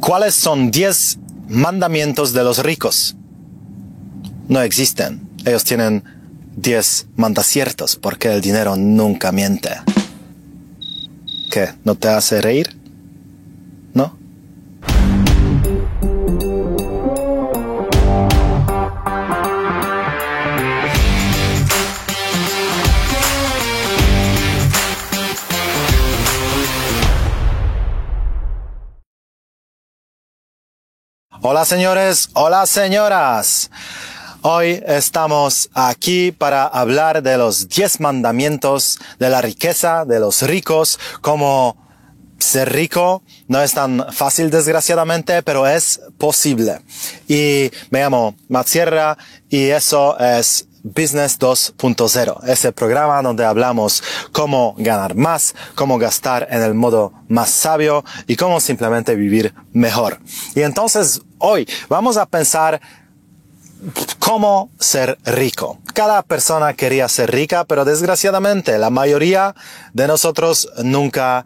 ¿Cuáles son 10 mandamientos de los ricos? No existen. Ellos tienen 10 mandaciertos porque el dinero nunca miente. ¿Qué? ¿No te hace reír? ¿No? Hola señores, hola señoras. Hoy estamos aquí para hablar de los 10 mandamientos de la riqueza de los ricos, como ser rico no es tan fácil desgraciadamente, pero es posible. Y me llamo Matt Sierra y eso es Business 2.0, ese programa donde hablamos cómo ganar más, cómo gastar en el modo más sabio y cómo simplemente vivir mejor. Y entonces hoy vamos a pensar cómo ser rico. Cada persona quería ser rica, pero desgraciadamente la mayoría de nosotros nunca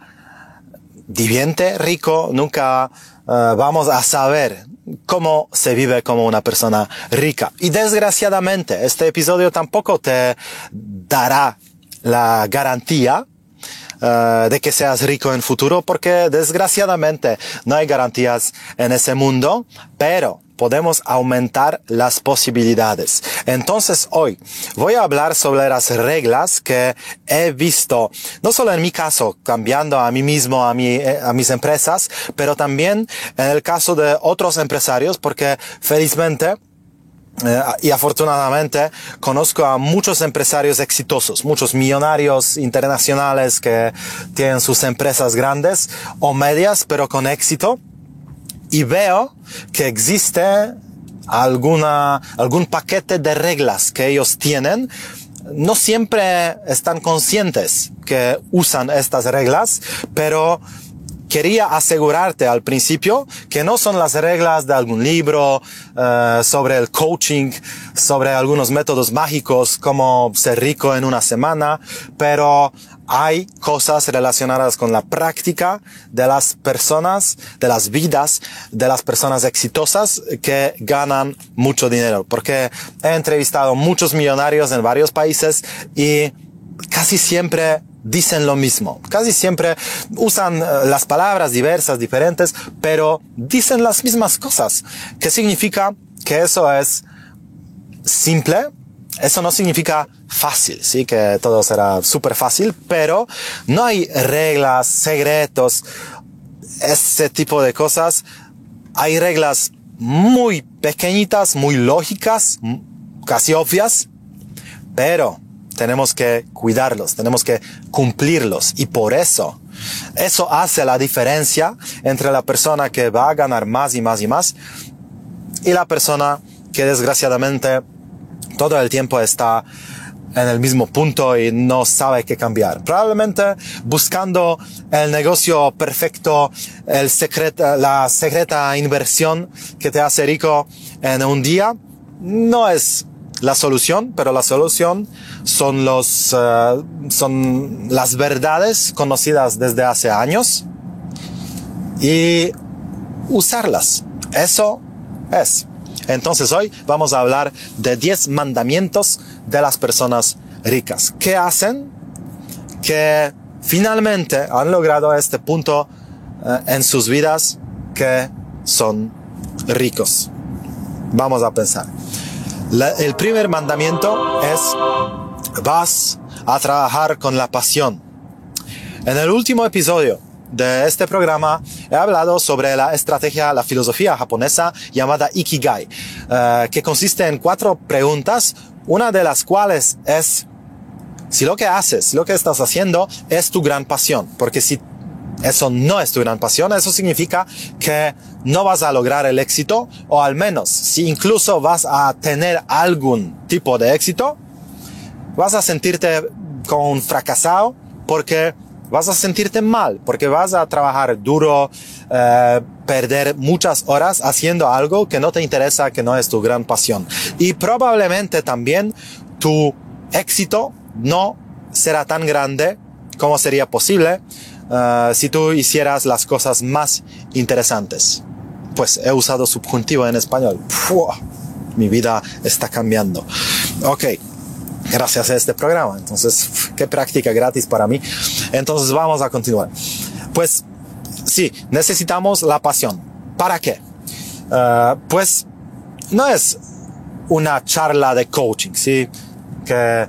diviente rico, nunca uh, vamos a saber cómo se vive como una persona rica. Y desgraciadamente, este episodio tampoco te dará la garantía uh, de que seas rico en futuro, porque desgraciadamente no hay garantías en ese mundo, pero podemos aumentar las posibilidades. Entonces hoy voy a hablar sobre las reglas que he visto, no solo en mi caso, cambiando a mí mismo, a, mi, a mis empresas, pero también en el caso de otros empresarios, porque felizmente eh, y afortunadamente conozco a muchos empresarios exitosos, muchos millonarios internacionales que tienen sus empresas grandes o medias, pero con éxito y veo que existe alguna, algún paquete de reglas que ellos tienen. No siempre están conscientes que usan estas reglas, pero quería asegurarte al principio que no son las reglas de algún libro uh, sobre el coaching, sobre algunos métodos mágicos como ser rico en una semana, pero hay cosas relacionadas con la práctica de las personas, de las vidas de las personas exitosas que ganan mucho dinero. Porque he entrevistado muchos millonarios en varios países y casi siempre dicen lo mismo. Casi siempre usan eh, las palabras diversas, diferentes, pero dicen las mismas cosas. ¿Qué significa que eso es simple? Eso no significa fácil, sí, que todo será súper fácil, pero no hay reglas, secretos, ese tipo de cosas. Hay reglas muy pequeñitas, muy lógicas, casi obvias, pero tenemos que cuidarlos, tenemos que cumplirlos y por eso, eso hace la diferencia entre la persona que va a ganar más y más y más y la persona que desgraciadamente todo el tiempo está en el mismo punto y no sabe qué cambiar. Probablemente buscando el negocio perfecto, el secreto, la secreta inversión que te hace rico en un día, no es la solución, pero la solución son los, uh, son las verdades conocidas desde hace años y usarlas. Eso es. Entonces hoy vamos a hablar de 10 mandamientos de las personas ricas. ¿Qué hacen? Que finalmente han logrado este punto uh, en sus vidas que son ricos. Vamos a pensar. El primer mandamiento es, vas a trabajar con la pasión. En el último episodio de este programa he hablado sobre la estrategia, la filosofía japonesa llamada Ikigai, eh, que consiste en cuatro preguntas, una de las cuales es si lo que haces, lo que estás haciendo es tu gran pasión, porque si eso no es tu gran pasión, eso significa que no vas a lograr el éxito, o al menos si incluso vas a tener algún tipo de éxito, vas a sentirte como fracasado porque vas a sentirte mal, porque vas a trabajar duro, eh, perder muchas horas haciendo algo que no te interesa, que no es tu gran pasión. Y probablemente también tu éxito no será tan grande como sería posible uh, si tú hicieras las cosas más interesantes. Pues he usado subjuntivo en español. mi vida está cambiando. Ok, gracias a este programa. Entonces, qué práctica gratis para mí. Entonces vamos a continuar. Pues sí, necesitamos la pasión. ¿Para qué? Uh, pues no es una charla de coaching, ¿sí? Que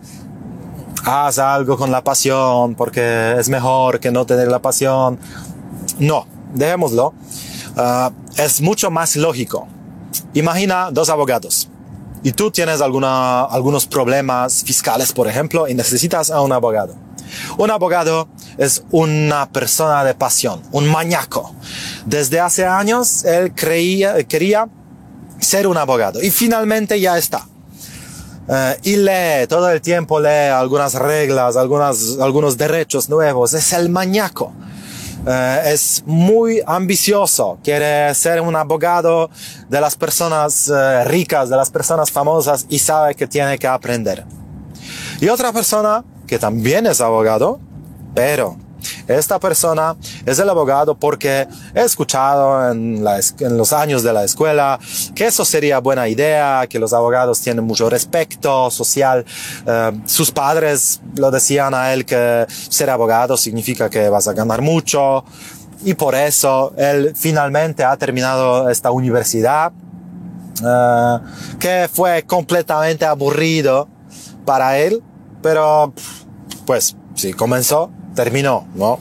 haz algo con la pasión porque es mejor que no tener la pasión. No, dejémoslo. Ah, es mucho más lógico. Imagina dos abogados y tú tienes alguna, algunos problemas fiscales, por ejemplo, y necesitas a un abogado. Un abogado es una persona de pasión, un mañaco. Desde hace años él creía, quería ser un abogado y finalmente ya está. Uh, y lee, todo el tiempo lee algunas reglas, algunas, algunos derechos nuevos. Es el maníaco. Uh, es muy ambicioso, quiere ser un abogado de las personas uh, ricas, de las personas famosas y sabe que tiene que aprender. Y otra persona que también es abogado, pero esta persona es el abogado porque he escuchado en, los años de la escuela que eso sería buena idea, que los abogados tienen mucho respeto social. Eh, sus padres lo decían a él que ser abogado significa que vas a ganar mucho y por eso él finalmente ha terminado esta universidad eh, que fue completamente aburrido para él, pero pues sí, comenzó terminó, ¿no?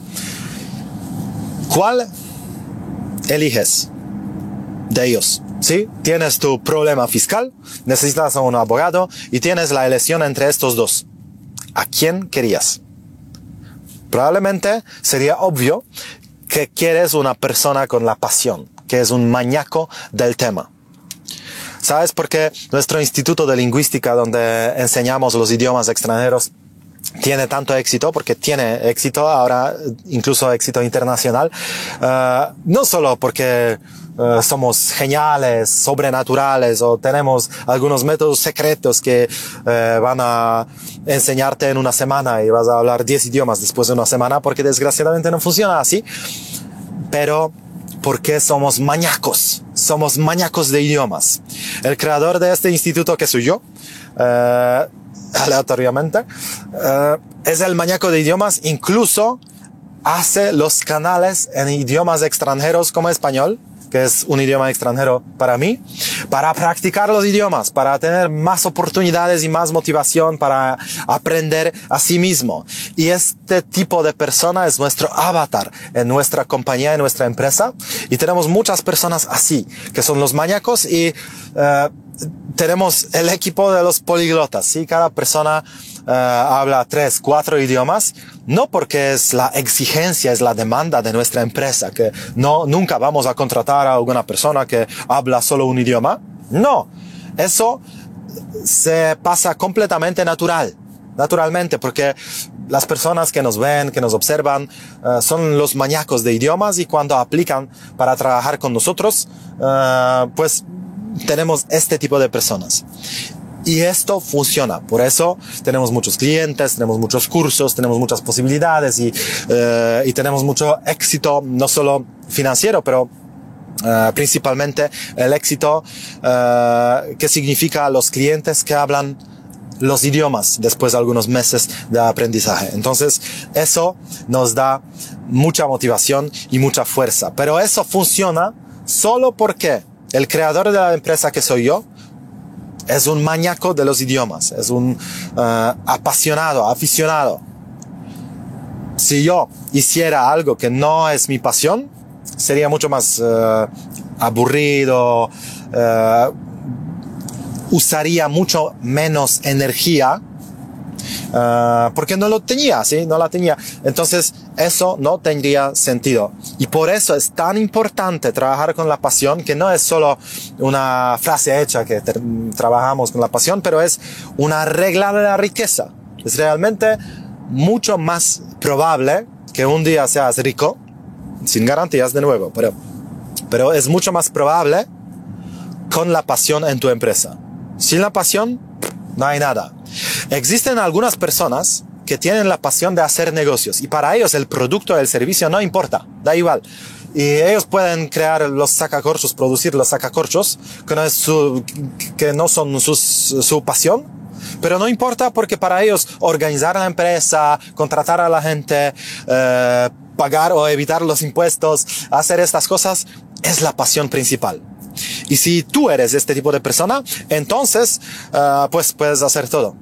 ¿Cuál eliges de ellos? ¿Sí? Tienes tu problema fiscal, necesitas a un abogado y tienes la elección entre estos dos. ¿A quién querías? Probablemente sería obvio que quieres una persona con la pasión, que es un mañaco del tema. ¿Sabes por qué nuestro Instituto de Lingüística, donde enseñamos los idiomas extranjeros, tiene tanto éxito, porque tiene éxito ahora, incluso éxito internacional, uh, no solo porque uh, somos geniales, sobrenaturales o tenemos algunos métodos secretos que uh, van a enseñarte en una semana y vas a hablar 10 idiomas después de una semana, porque desgraciadamente no funciona así, pero porque somos mañacos, somos mañacos de idiomas. El creador de este instituto, que soy yo, aleatoriamente, eh, es el maníaco de idiomas, incluso hace los canales en idiomas extranjeros como español, que es un idioma extranjero para mí, para practicar los idiomas, para tener más oportunidades y más motivación para aprender a sí mismo. Y este tipo de persona es nuestro avatar en nuestra compañía, en nuestra empresa. Y tenemos muchas personas así, que son los maníacos y uh, tenemos el equipo de los poliglotas, ¿sí? Cada persona uh, habla tres, cuatro idiomas, no porque es la exigencia, es la demanda de nuestra empresa, que no, nunca vamos a contratar a alguna persona que habla solo un idioma. No, eso se pasa completamente natural, naturalmente, porque las personas que nos ven, que nos observan, uh, son los maníacos de idiomas y cuando aplican para trabajar con nosotros, uh, pues tenemos este tipo de personas. Y esto funciona. Por eso tenemos muchos clientes, tenemos muchos cursos, tenemos muchas posibilidades y, uh, y tenemos mucho éxito, no solo financiero, pero uh, principalmente el éxito uh, que significa los clientes que hablan los idiomas después de algunos meses de aprendizaje. Entonces, eso nos da mucha motivación y mucha fuerza. Pero eso funciona solo porque el creador de la empresa que soy yo es un maníaco de los idiomas, es un uh, apasionado, aficionado. Si yo hiciera algo que no es mi pasión, sería mucho más uh, aburrido, uh, usaría mucho menos energía porque no lo tenía, ¿sí? No la tenía. Entonces, eso no tendría sentido. Y por eso es tan importante trabajar con la pasión, que no es solo una frase hecha que trabajamos con la pasión, pero es una regla de la riqueza. Es realmente mucho más probable que un día seas rico, sin garantías de nuevo, pero, pero es mucho más probable con la pasión en tu empresa. Sin la pasión, no hay nada. Existen algunas personas que tienen la pasión de hacer negocios y para ellos el producto el servicio no importa, da igual. Y ellos pueden crear los sacacorchos, producir los sacacorchos, que no, es su, que no son sus, su pasión, pero no importa porque para ellos organizar la empresa, contratar a la gente, eh, pagar o evitar los impuestos, hacer estas cosas, es la pasión principal. Y si tú eres este tipo de persona, entonces, uh, pues puedes hacer todo.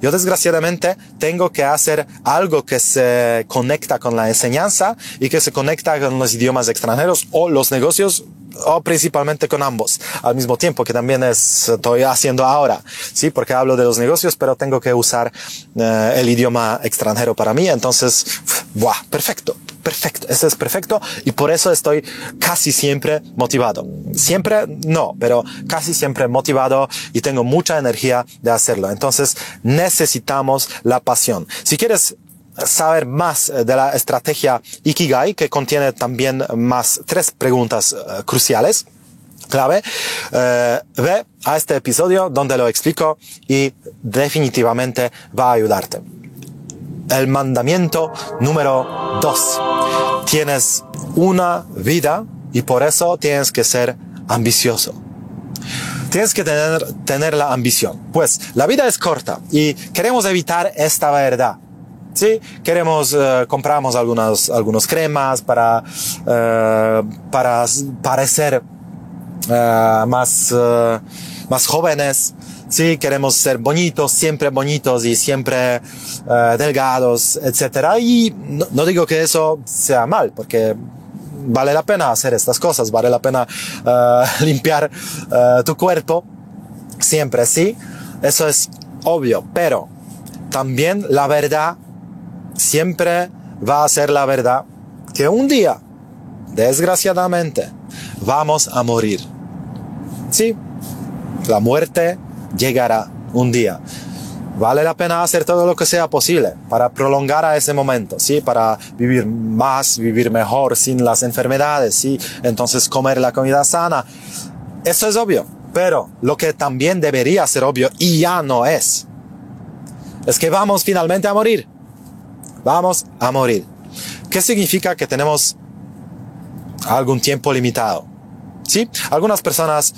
Yo desgraciadamente tengo que hacer algo que se conecta con la enseñanza y que se conecta con los idiomas extranjeros o los negocios o principalmente con ambos al mismo tiempo que también estoy haciendo ahora sí porque hablo de los negocios pero tengo que usar uh, el idioma extranjero para mí entonces ¡buah! perfecto perfecto, es perfecto y por eso estoy casi siempre motivado. Siempre no, pero casi siempre motivado y tengo mucha energía de hacerlo. Entonces necesitamos la pasión. Si quieres saber más eh, de la estrategia Ikigai, que contiene también más tres preguntas uh, cruciales, clave, uh, ve a este episodio donde lo explico y definitivamente va a ayudarte el mandamiento número dos. Tienes una vida y por eso tienes que ser ambicioso. Tienes que tener, tener la ambición. Pues la vida es corta y queremos evitar esta verdad. Sí, queremos, uh, compramos algunas, algunos cremas para, uh, para parecer uh, más, más jóvenes, sí, queremos ser bonitos, siempre bonitos y siempre uh, delgados, etcétera. Y no, no, digo que eso sea mal, porque vale la pena hacer estas cosas, vale la pena uh, limpiar uh, tu cuerpo, siempre, sí, eso es obvio, pero también la verdad siempre va a ser la verdad que un día, desgraciadamente, vamos a morir. Sí, la muerte llegará un día. Vale la pena hacer todo lo que sea posible para prolongar a ese momento, ¿sí? Para vivir más, vivir mejor, sin las enfermedades, ¿sí? Entonces comer la comida sana. Eso es obvio. Pero lo que también debería ser obvio y ya no es, es que vamos finalmente a morir. Vamos a morir. ¿Qué significa que tenemos algún tiempo limitado? ¿Sí? Algunas personas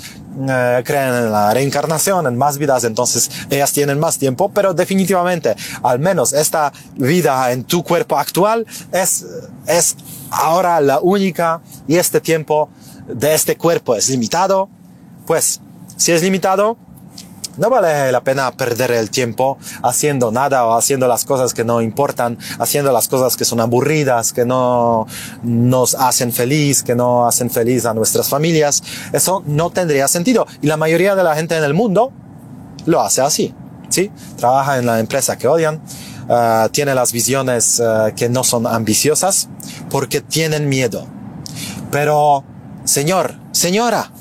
eh, creen en la reencarnación, en más vidas, entonces ellas tienen más tiempo, pero definitivamente, al menos esta vida en tu cuerpo actual es, es ahora la única y este tiempo de este cuerpo es limitado, pues si es limitado, no vale la pena perder el tiempo haciendo nada o haciendo las cosas que no importan, haciendo las cosas que son aburridas, que no nos hacen feliz, que no hacen feliz a nuestras familias. Eso no tendría sentido. Y la mayoría de la gente en el mundo lo hace así. ¿sí? Trabaja en la empresa que odian, uh, tiene las visiones uh, que no son ambiciosas porque tienen miedo. Pero, señor, señora,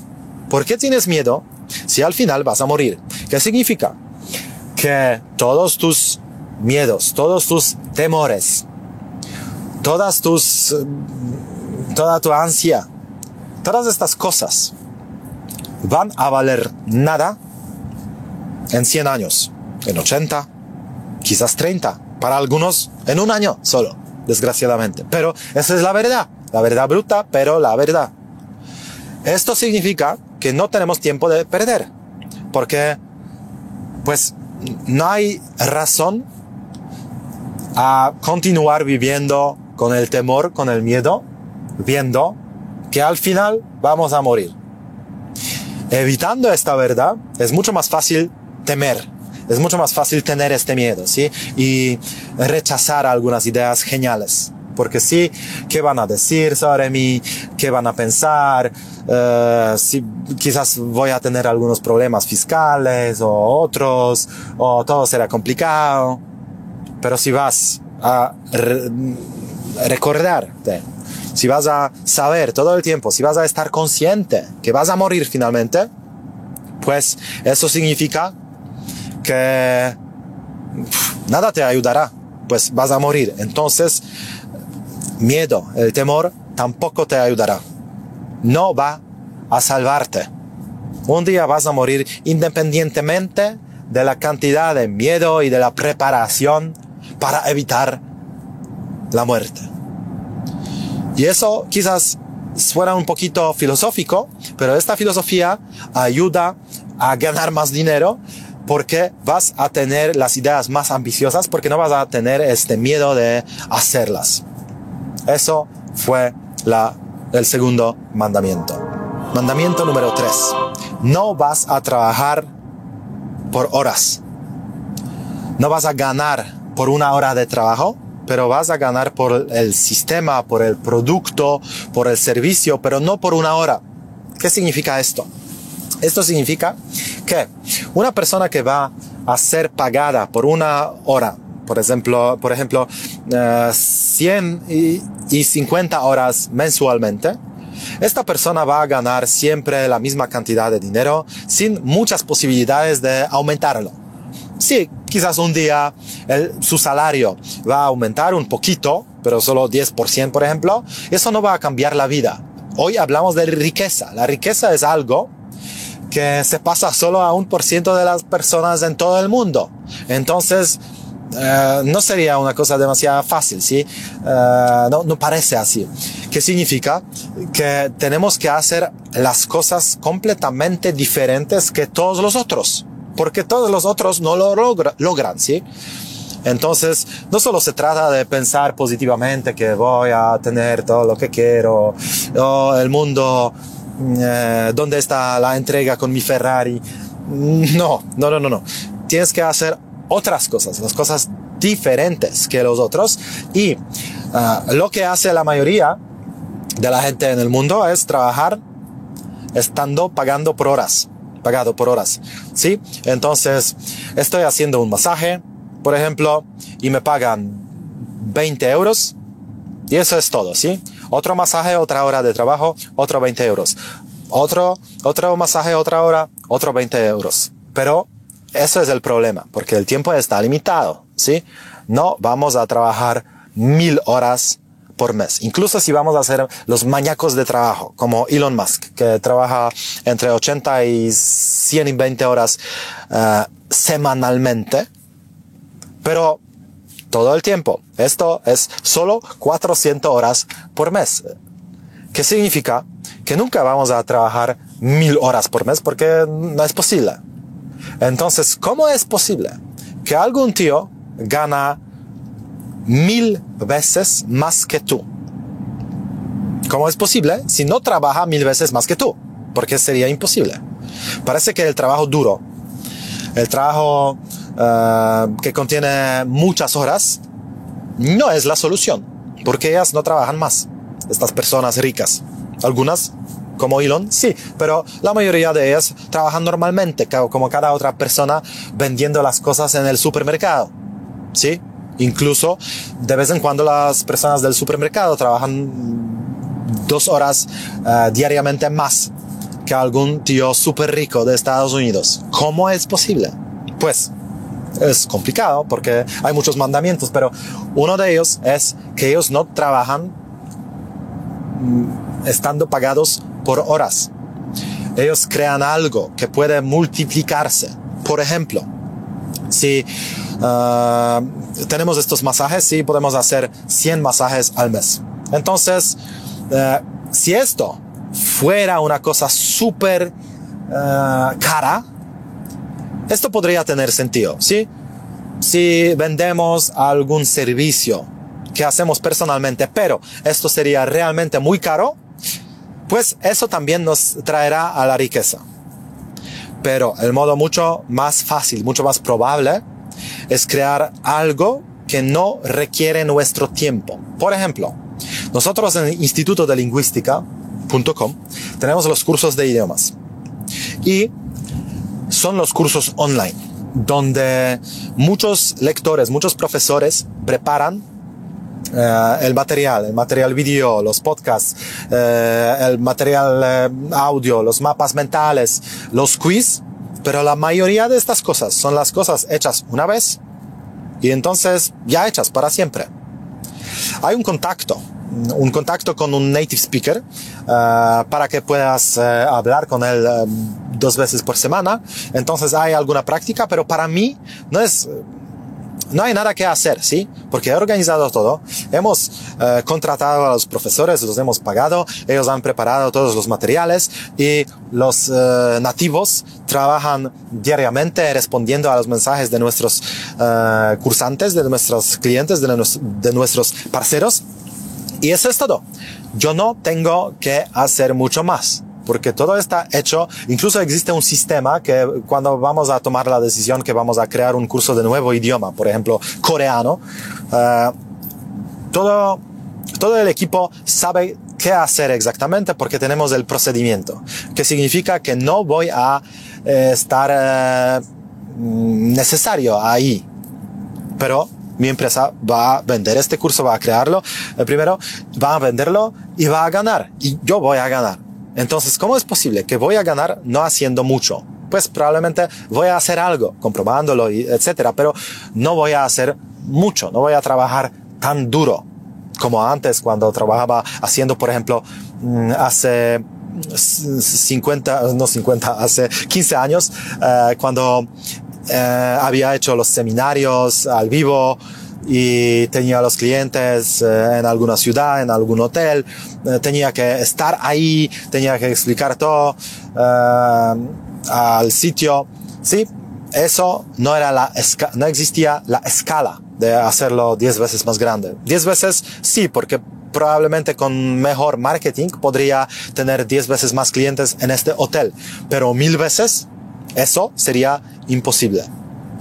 ¿por qué tienes miedo si al final vas a morir? ¿Qué significa? Que todos tus miedos, todos tus temores, todas tus, toda tu ansia, todas estas cosas van a valer nada en 100 años, en 80, quizás 30, para algunos en un año solo, desgraciadamente. Pero esa es la verdad, la verdad bruta, pero la verdad. Esto significa que no tenemos tiempo de perder, porque pues no hay razón a continuar viviendo con el temor, con el miedo, viendo que al final vamos a morir. Evitando esta verdad, es mucho más fácil temer, es mucho más fácil tener este miedo, ¿sí? Y rechazar algunas ideas geniales. Porque sí, ¿qué van a decir sobre mí? ¿Qué van a pensar? Uh, si quizás voy a tener algunos problemas fiscales o otros, o todo será complicado. Pero si vas a re recordarte, si vas a saber todo el tiempo, si vas a estar consciente que vas a morir finalmente, pues eso significa que nada te ayudará, pues vas a morir. Entonces, miedo, el temor tampoco te ayudará. No va a salvarte. Un día vas a morir independientemente de la cantidad de miedo y de la preparación para evitar la muerte. Y eso quizás suena un poquito filosófico, pero esta filosofía ayuda a ganar más dinero porque vas a tener las ideas más ambiciosas, porque no vas a tener este miedo de hacerlas. Eso fue la, el segundo mandamiento. Mandamiento número tres. No vas a trabajar por horas. No vas a ganar por una hora de trabajo, pero vas a ganar por el sistema, por el producto, por el servicio, pero no por una hora. ¿Qué significa esto? Esto significa que una persona que va a ser pagada por una hora, por ejemplo, por ejemplo, 100 eh, y 50 horas mensualmente, esta persona va a ganar siempre la misma cantidad de dinero sin muchas posibilidades de aumentarlo. Sí, quizás un día su salario va a aumentar un poquito, pero solo 10%, por ejemplo. Eso no va a cambiar la vida. Hoy hablamos de riqueza. La riqueza es algo que se pasa solo a un por ciento de las personas en todo el mundo. Entonces, eh, no sería una cosa demasiado fácil, ¿sí? Eh, no, no parece así. ¿Qué significa? Que tenemos que hacer las cosas completamente diferentes que todos los otros porque todos los otros no lo logran, ¿sí? Entonces, no solo se trata de pensar positivamente que voy a tener todo lo que quiero, o el mundo, eh, ¿dónde está la entrega con mi Ferrari? No, no, no, no, no. Tienes que hacer otras cosas, las cosas diferentes que los otros. Y uh, lo que hace la mayoría de la gente en el mundo es trabajar estando pagando por horas pagado por horas. ¿Sí? Entonces, estoy haciendo un masaje, por ejemplo, y me pagan 20 euros. Y eso es todo, ¿sí? Otro masaje, otra hora de trabajo, otro 20 euros. Otro, otro masaje, otra hora, otro 20 euros. Pero eso es el problema, porque el tiempo está limitado, ¿sí? No vamos a trabajar mil horas por mes. Incluso si vamos a hacer los mañacos de trabajo, como Elon Musk, que trabaja entre 80 y 120 horas uh, semanalmente, pero todo el tiempo. Esto es solo 400 horas por mes. ¿Qué significa? Que nunca vamos a trabajar mil horas por mes porque no es posible. Entonces, ¿cómo es posible que algún tío gana mil veces más que tú. ¿Cómo es posible si no trabaja mil veces más que tú? Porque sería imposible. Parece que el trabajo duro, el trabajo uh, que contiene muchas horas, no es la solución, porque ellas no trabajan más, estas personas ricas. Algunas, como Elon, sí, pero la mayoría de ellas trabajan normalmente, como cada otra persona vendiendo las cosas en el supermercado. ¿Sí? Incluso de vez en cuando las personas del supermercado trabajan dos horas uh, diariamente más que algún tío súper rico de Estados Unidos. ¿Cómo es posible? Pues es complicado porque hay muchos mandamientos, pero uno de ellos es que ellos no trabajan mm, estando pagados por horas. Ellos crean algo que puede multiplicarse. Por ejemplo, si uh, tenemos estos masajes, sí, podemos hacer 100 masajes al mes. Entonces, uh, si esto fuera una cosa súper uh, cara, esto podría tener sentido, ¿sí? Si vendemos algún servicio que hacemos personalmente, pero esto sería realmente muy caro, pues eso también nos traerá a la riqueza. Pero el modo mucho más fácil, mucho más probable, es crear algo que no requiere nuestro tiempo. Por ejemplo, nosotros en el Instituto de Lingüística.com tenemos los cursos de idiomas. Y son los cursos online, donde muchos lectores, muchos profesores preparan eh, el material, el material video, los podcasts, eh, el material eh, audio, los mapas mentales, los quiz, pero la mayoría de estas cosas son las cosas hechas una vez y entonces ya hechas para siempre. Hay un contacto, un contacto con un native speaker para que puedas hablar con él dos veces por semana. Entonces hay alguna práctica, pero para mí no es no hay nada que hacer, ¿sí? Porque he organizado todo, hemos eh, contratado a los profesores, los hemos pagado, ellos han preparado todos los materiales y los eh, nativos trabajan diariamente respondiendo a los mensajes de nuestros eh, cursantes, de nuestros clientes, de, de nuestros parceros. Y eso es todo. Yo no tengo que hacer mucho más porque todo está hecho, incluso existe un sistema que cuando vamos a tomar la decisión que vamos a crear un curso de nuevo idioma, por ejemplo, coreano, uh, todo, todo el equipo sabe qué hacer exactamente porque tenemos el procedimiento, que significa que no voy a eh, estar eh, necesario ahí, pero mi empresa va a vender este curso, va a crearlo, el primero va a venderlo y va a ganar, y yo voy a ganar. Entonces, ¿cómo es posible que voy a ganar no haciendo mucho? Pues probablemente voy a hacer algo, comprobándolo, etcétera, pero no voy a hacer mucho, no voy a trabajar tan duro como antes cuando trabajaba haciendo, por ejemplo, mm, hace 50, no 50, hace 15 años, eh, cuando eh, había hecho los seminarios al vivo, y tenía los clientes eh, en alguna ciudad, en algún hotel, eh, tenía que estar ahí, tenía que explicar todo eh, al sitio. Sí, eso no era la no existía la escala de hacerlo 10 veces más grande. 10 veces sí, porque probablemente con mejor marketing podría tener 10 veces más clientes en este hotel, pero mil veces eso sería imposible.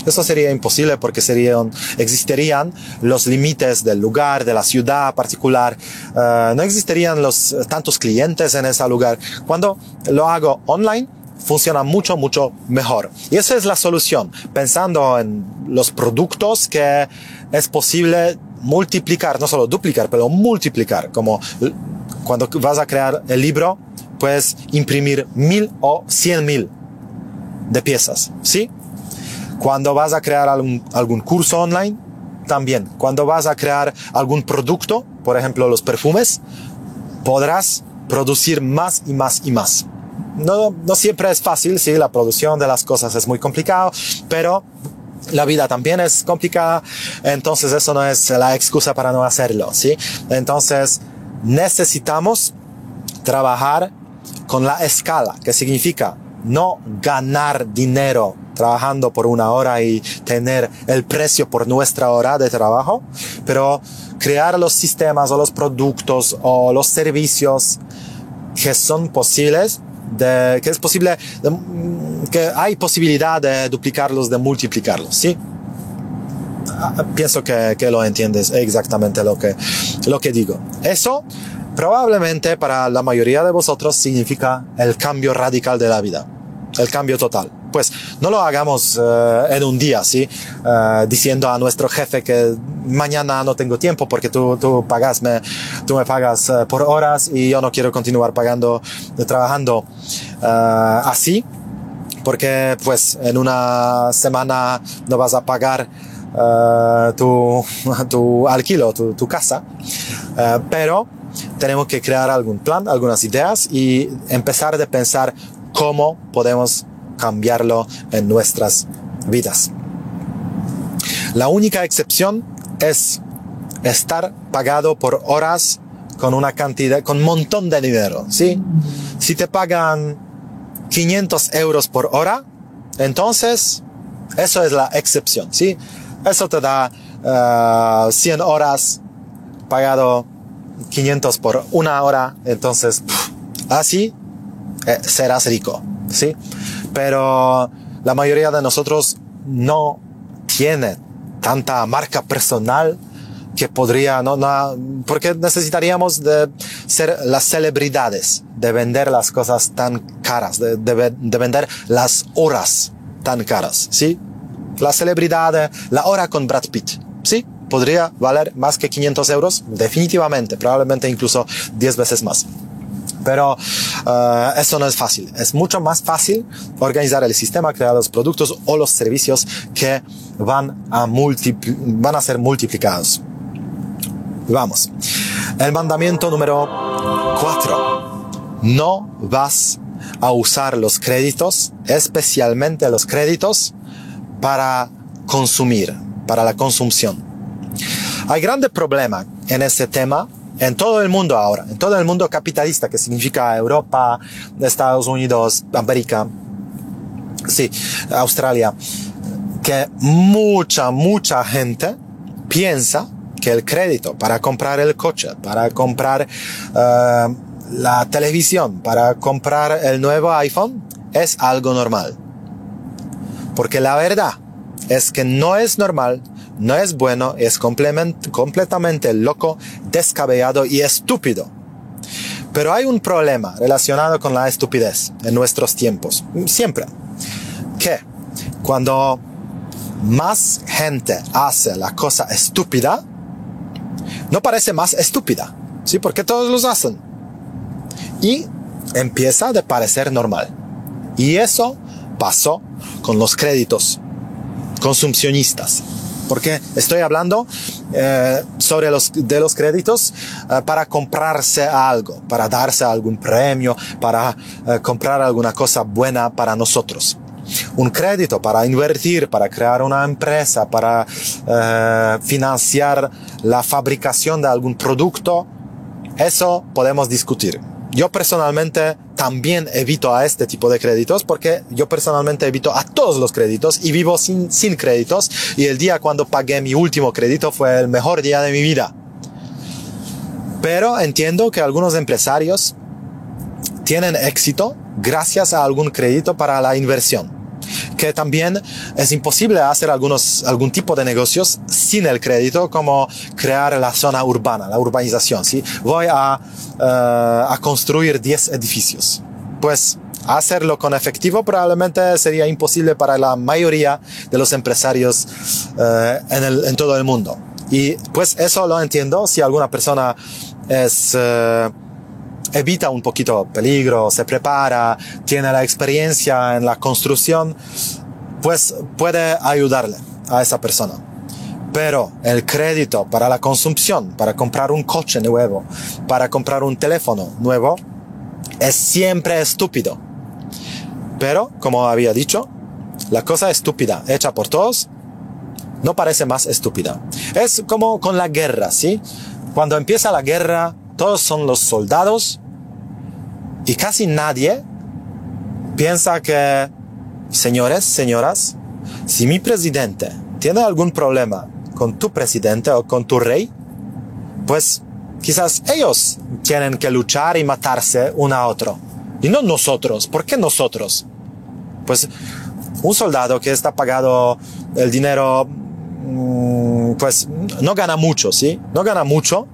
Eso sería imposible porque serían, existirían los límites del lugar, de la ciudad particular, uh, no existirían los tantos clientes en ese lugar. Cuando lo hago online, funciona mucho, mucho mejor. Y esa es la solución, pensando en los productos que es posible multiplicar, no solo duplicar, pero multiplicar, como cuando vas a crear el libro, puedes imprimir mil o cien mil de piezas, ¿sí? Cuando vas a crear algún, algún curso online, también. Cuando vas a crear algún producto, por ejemplo los perfumes, podrás producir más y más y más. No, no siempre es fácil, sí, la producción de las cosas es muy complicado, pero la vida también es complicada, entonces eso no es la excusa para no hacerlo, ¿sí? Entonces necesitamos trabajar con la escala, que significa no ganar dinero trabajando por una hora y tener el precio por nuestra hora de trabajo, pero crear los sistemas o los productos o los servicios que son posibles de, que es posible, que hay posibilidad de duplicarlos, de multiplicarlos, ¿sí? Ah, pienso que, que lo entiendes exactamente lo que, lo que digo. Eso probablemente para la mayoría de vosotros significa el cambio radical de la vida, el cambio total pues no lo hagamos eh, en un día, ¿sí? Uh, diciendo a nuestro jefe que mañana no tengo tiempo porque tú, tú, pagas, me, tú me pagas uh, por horas y yo no quiero continuar pagando, trabajando así, porque pues en una semana no vas a pagar tu, tu alquilo, tu, tu casa, pero tenemos que crear algún plan, algunas ideas y empezar de pensar cómo podemos cambiarlo en nuestras vidas. La única excepción es estar pagado por horas con una cantidad, con un montón de dinero, ¿sí? Si te pagan 500 euros por hora, entonces eso es la excepción, ¿sí? Eso te da 100 eh, horas pagado 500 por una hora, entonces Así eh, serás rico, ¿sí? Pero la mayoría de nosotros no tiene tanta marca personal que podría, no, no, porque necesitaríamos de ser las celebridades, de vender las cosas tan caras, de, de, de vender las horas tan caras, ¿sí? La celebridad, la hora con Brad Pitt, ¿sí? Podría valer más que 500 euros, definitivamente, probablemente incluso 10 veces más. Pero uh, eso no es fácil. Es mucho más fácil organizar el sistema, crear los productos o los servicios que van a, van a ser multiplicados. Vamos. El mandamiento número 4. No vas a usar los créditos, especialmente los créditos, para consumir, para la consumición. Hay grande problema en este tema en todo el mundo ahora, en todo el mundo capitalista, que significa Europa, Estados Unidos, América, sí, Australia, que mucha, mucha gente piensa que el crédito para comprar el coche, para comprar uh, la televisión, para comprar el nuevo iPhone, es algo normal. Porque la verdad es que no es normal no es bueno, es completamente loco, descabellado y estúpido. Pero hay un problema relacionado con la estupidez en nuestros tiempos, siempre. Que cuando más gente hace la cosa estúpida, no parece más estúpida, ¿sí? Porque todos los hacen. Y empieza a parecer normal. Y eso pasó con los créditos consumcionistas porque estoy hablando eh, sobre los de los créditos eh, para comprarse algo, para darse algún premio, para eh, comprar alguna cosa buena para nosotros. Un crédito para invertir, para crear una empresa, para eh, financiar la fabricación de algún producto, eso podemos discutir. Yo personalmente también evito a este tipo de créditos porque yo personalmente evito a todos los créditos y vivo sin, sin créditos y el día cuando pagué mi último crédito fue el mejor día de mi vida. Pero entiendo que algunos empresarios tienen éxito gracias a algún crédito para la inversión que también es imposible hacer algunos, algún tipo de negocios sin el crédito, como crear la zona urbana, la urbanización. ¿sí? Voy a, uh, a construir 10 edificios. Pues hacerlo con efectivo probablemente sería imposible para la mayoría de los empresarios uh, en, el, en todo el mundo. Y pues eso lo entiendo si alguna persona es... Uh, evita un poquito peligro, se prepara, tiene la experiencia en la construcción, pues puede ayudarle a esa persona. Pero el crédito para la consumición, para comprar un coche nuevo, para comprar un teléfono nuevo, es siempre estúpido. Pero, como había dicho, la cosa estúpida hecha por todos no parece más estúpida. Es como con la guerra, ¿sí? Cuando empieza la guerra, todos son los soldados y casi nadie piensa que, señores, señoras, si mi presidente tiene algún problema con tu presidente o con tu rey, pues quizás ellos tienen que luchar y matarse uno a otro. Y no nosotros. ¿Por qué nosotros? Pues un soldado que está pagado el dinero, mm, pues no gana mucho, ¿sí? No gana mucho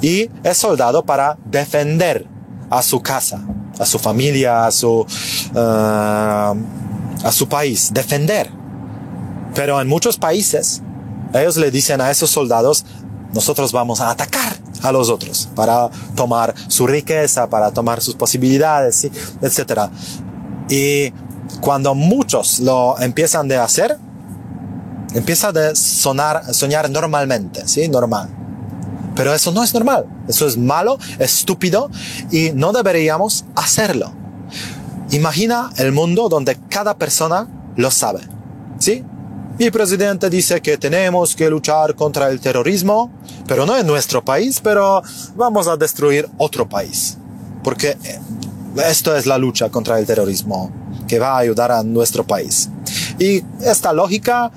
y es soldado para defender a su casa, a su familia, a su, uh, a su país, defender. Pero en muchos países, ellos le dicen a esos soldados, nosotros vamos a atacar a los otros para tomar su riqueza, para tomar sus posibilidades, ¿sí? etc. Y cuando muchos lo empiezan de hacer, empieza a sonar, soñar normalmente, ¿sí? Normal. Pero eso no es normal. Eso es malo, estúpido y no deberíamos hacerlo. Imagina el mundo donde cada persona lo sabe. ¿Sí? Mi presidente dice que tenemos que luchar contra el terrorismo, pero no en nuestro país, pero vamos a destruir otro país. Porque eh, esto es la lucha contra el terrorismo que va a ayudar a nuestro país. Y esta lógica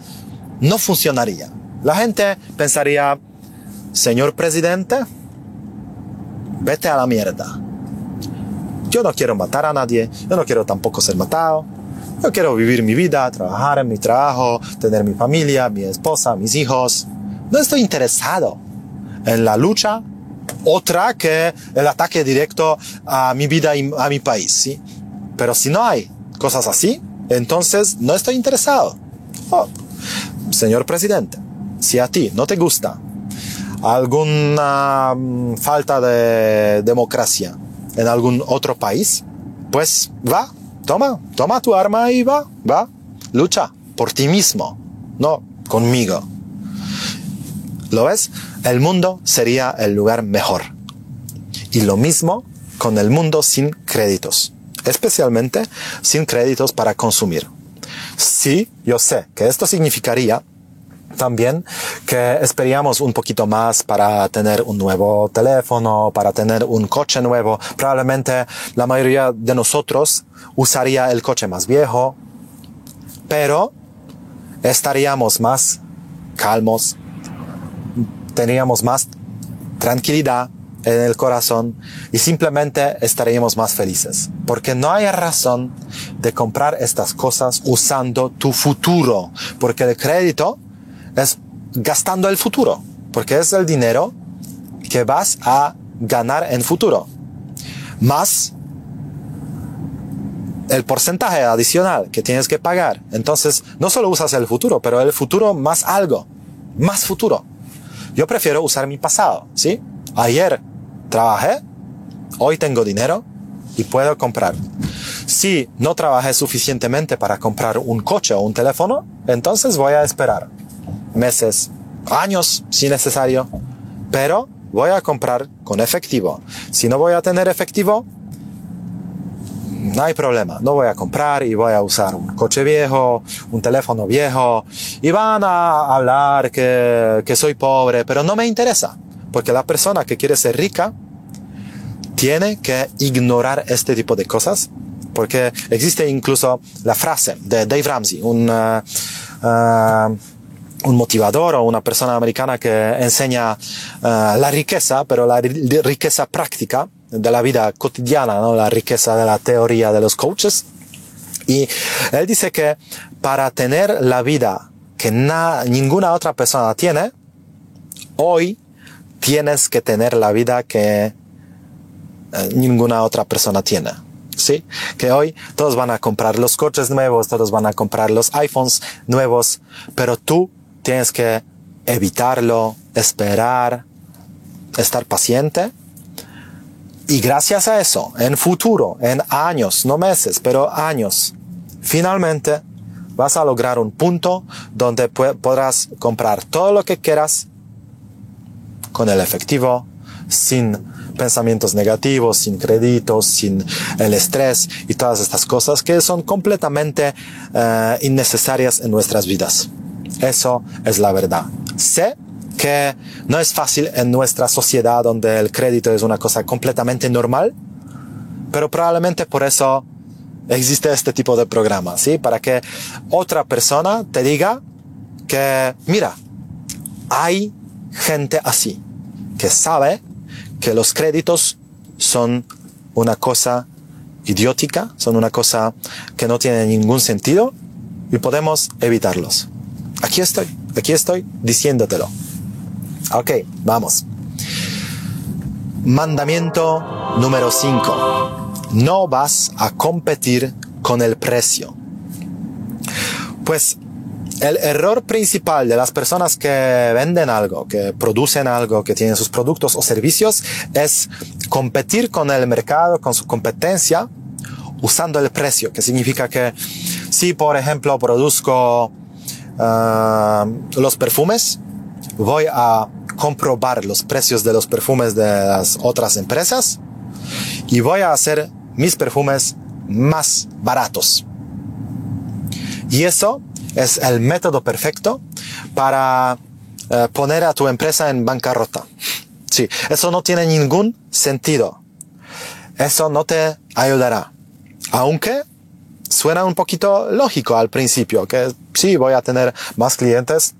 no funcionaría. La gente pensaría, señor presidente, vete a la mierda. Yo no quiero matar a nadie, yo no quiero tampoco ser matado. Yo quiero vivir mi vida, trabajar en mi trabajo, tener mi familia, mi esposa, mis hijos. No estoy interesado en la lucha otra que el ataque directo a mi vida y a mi país. Pero si no hay cosas así, entonces no estoy interesado. Oh, señor presidente, si a ti no te gusta alguna mm, falta de democracia en algún otro país, pues va, toma, toma tu arma y va, va, lucha por ti mismo, no conmigo. ¿Lo ves? El mundo sería el lugar mejor. Y lo mismo con el mundo sin créditos, especialmente sin créditos para consumir. Sí, yo sé que esto significaría también que esperíamos un poquito más para tener un nuevo teléfono, para tener un coche nuevo. Probablemente la mayoría de nosotros usaría el coche más viejo, pero estaríamos más calmos, tendríamos más tranquilidad en el corazón y simplemente estaríamos más felices. Porque no hay razón de comprar estas cosas usando tu futuro, porque el crédito es gastando el futuro, porque es el dinero que vas a ganar en futuro, más el porcentaje adicional que tienes que pagar. Entonces, no solo usas el futuro, pero el futuro más algo, más futuro. Yo prefiero usar mi pasado, ¿sí? Ayer trabajé, hoy tengo dinero y puedo comprar. Si no trabajé suficientemente para comprar un coche o un teléfono, entonces voy a esperar meses, años si necesario, pero voy a comprar con efectivo. Si no voy a tener efectivo, no hay problema, no voy a comprar y voy a usar un coche viejo, un teléfono viejo. Y van a hablar que, que soy pobre, pero no me interesa, porque la persona que quiere ser rica tiene que ignorar este tipo de cosas, porque existe incluso la frase de Dave Ramsey, un... Uh, uh, un motivador o una persona americana que enseña uh, la riqueza, pero la riqueza práctica de la vida cotidiana, ¿no? la riqueza de la teoría de los coaches. Y él dice que para tener la vida que ninguna otra persona tiene, hoy tienes que tener la vida que uh, ninguna otra persona tiene. ¿Sí? Que hoy todos van a comprar los coches nuevos, todos van a comprar los iPhones nuevos, pero tú tienes que evitarlo, esperar, estar paciente. Y gracias a eso, en futuro, en años, no meses, pero años, finalmente vas a lograr un punto donde podrás comprar todo lo que quieras con el efectivo, sin pensamientos negativos, sin créditos, sin el estrés y todas estas cosas que son completamente uh, innecesarias en nuestras vidas. Eso es la verdad. Sé que no es fácil en nuestra sociedad donde el crédito es una cosa completamente normal, pero probablemente por eso existe este tipo de programa, ¿sí? Para que otra persona te diga que, mira, hay gente así, que sabe que los créditos son una cosa idiótica, son una cosa que no tiene ningún sentido y podemos evitarlos. Aquí estoy, aquí estoy diciéndotelo. Ok, vamos. Mandamiento número 5. No vas a competir con el precio. Pues el error principal de las personas que venden algo, que producen algo, que tienen sus productos o servicios, es competir con el mercado, con su competencia, usando el precio, que significa que si, por ejemplo, produzco Los perfumes, voy a comprobar los precios de los perfumes de las otras empresas y voy a hacer mis perfumes más baratos. Y eso es el método perfecto para eh, poner a tu empresa en bancarrota. Sí, eso no tiene ningún sentido. Eso no te ayudará. Aunque suena un poquito lógico al principio, que sí, voy a tener más clientes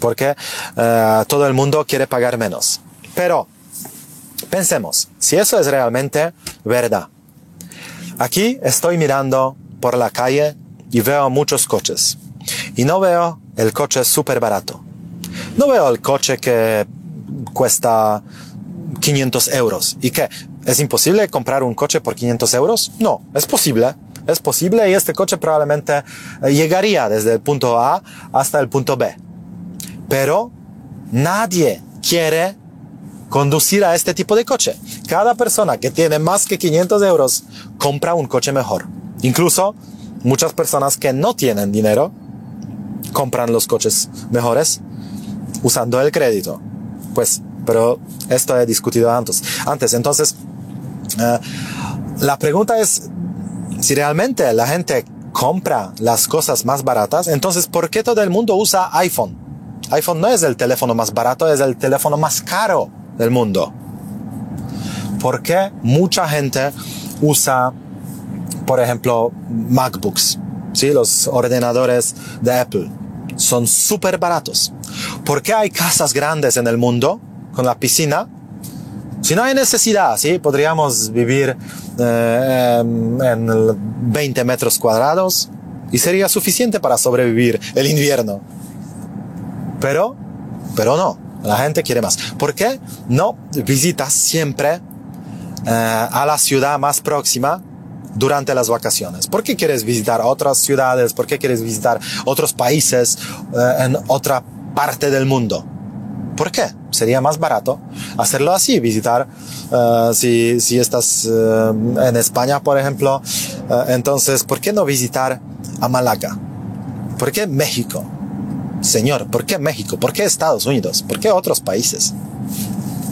porque uh, todo el mundo quiere pagar menos. Pero pensemos, si eso es realmente verdad, Aquí estoy mirando por la calle y veo muchos coches. Y no veo el coche súper barato. No veo el coche que cuesta 500 euros. ¿Y qué? ¿Es imposible comprar un coche por 500 euros? No, es posible. Es posible y este coche probablemente eh, llegaría desde el punto A hasta el punto B. Pero nadie quiere conducir a este tipo de coche. Cada persona que tiene más que 500 euros compra un coche mejor. Incluso muchas personas que no tienen dinero compran los coches mejores usando el crédito. Pues, pero esto he discutido antes. Antes, entonces, eh, la pregunta es si realmente la gente compra las cosas más baratas, entonces ¿por qué todo el mundo usa iPhone? iPhone no es el teléfono más barato, es el teléfono más caro del mundo. ¿Por qué mucha gente usa, por ejemplo, MacBooks? ¿Sí? Los ordenadores de Apple son súper baratos. ¿Por qué hay casas grandes en el mundo con la piscina? Si no hay necesidad, ¿sí? Podríamos vivir eh, en 20 metros cuadrados y sería suficiente para sobrevivir el invierno. Pero, pero no, la gente quiere más. ¿Por qué no visitas siempre eh, a la ciudad más próxima durante las vacaciones? ¿Por qué quieres visitar otras ciudades? ¿Por qué quieres visitar otros países eh, en otra parte del mundo? ¿Por qué? Sería más barato hacerlo así, visitar, uh, si, estás uh, en España, por ejemplo, uh, entonces, ¿por qué no visitar a Málaga? ¿Por qué México? Señor, ¿por qué México? ¿Por qué Estados Unidos? ¿Por qué otros países?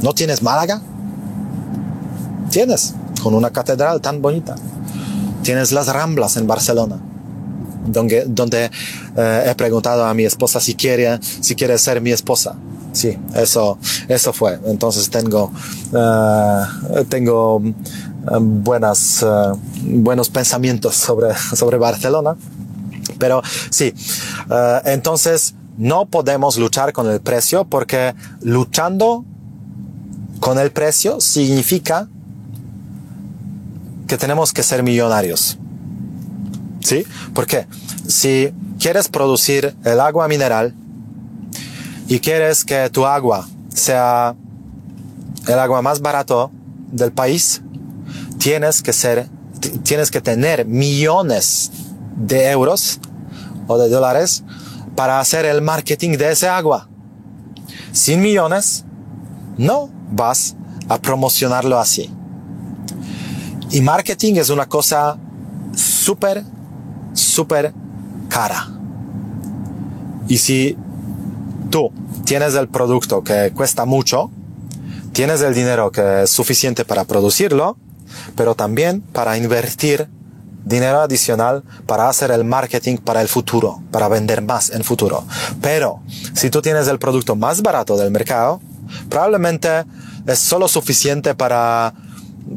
¿No tienes Málaga? Tienes, con una catedral tan bonita. Tienes las Ramblas en Barcelona donde, eh, he preguntado a mi esposa si quiere, si quiere ser mi esposa. Sí, eso, eso fue. Entonces tengo, uh, tengo buenas, uh, buenos pensamientos sobre, sobre Barcelona. Pero sí, uh, entonces no podemos luchar con el precio porque luchando con el precio significa que tenemos que ser millonarios. ¿Sí? Porque si quieres producir el agua mineral y quieres que tu agua sea el agua más barato del país, tienes que ser, tienes que tener millones de euros o de dólares para hacer el marketing de ese agua. Sin millones, no vas a promocionarlo así. Y marketing es una cosa súper súper cara. Y si tú tienes el producto que cuesta mucho, tienes el dinero que es suficiente para producirlo, pero también para invertir dinero adicional para hacer el marketing para el futuro, para vender más en futuro. Pero si tú tienes el producto más barato del mercado, probablemente es solo suficiente para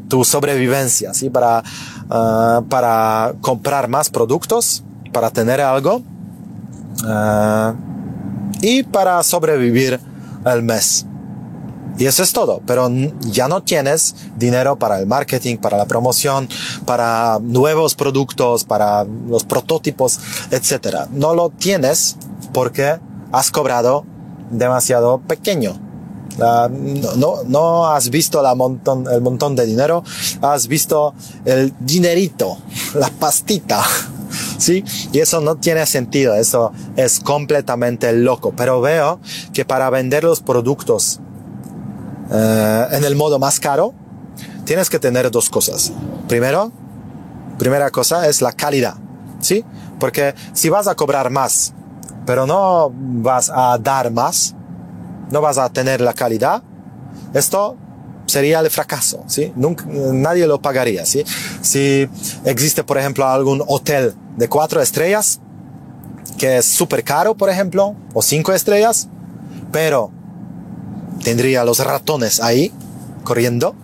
tu sobrevivencia, ¿sí? Para, uh, para comprar más productos, para tener algo uh, y para sobrevivir el mes. Y eso es todo, pero ya no tienes dinero para el marketing, para la promoción, para nuevos productos, para los prototipos, etc. No lo tienes porque has cobrado demasiado pequeño. No, no has visto la montón, el montón de dinero, has visto el dinerito, la pastita. ¿Sí? Y eso no tiene sentido, eso es completamente loco. Pero veo que para vender los productos eh, en el modo más caro, tienes que tener dos cosas. Primero, primera cosa es la calidad. ¿Sí? Porque si vas a cobrar más, pero no vas a dar más, no vas a tener la calidad, esto sería el fracaso, ¿sí? Nunca, nadie lo pagaría, ¿sí? Si existe, por ejemplo, algún hotel de cuatro estrellas, que es súper caro, por ejemplo, o cinco estrellas, pero tendría los ratones ahí corriendo,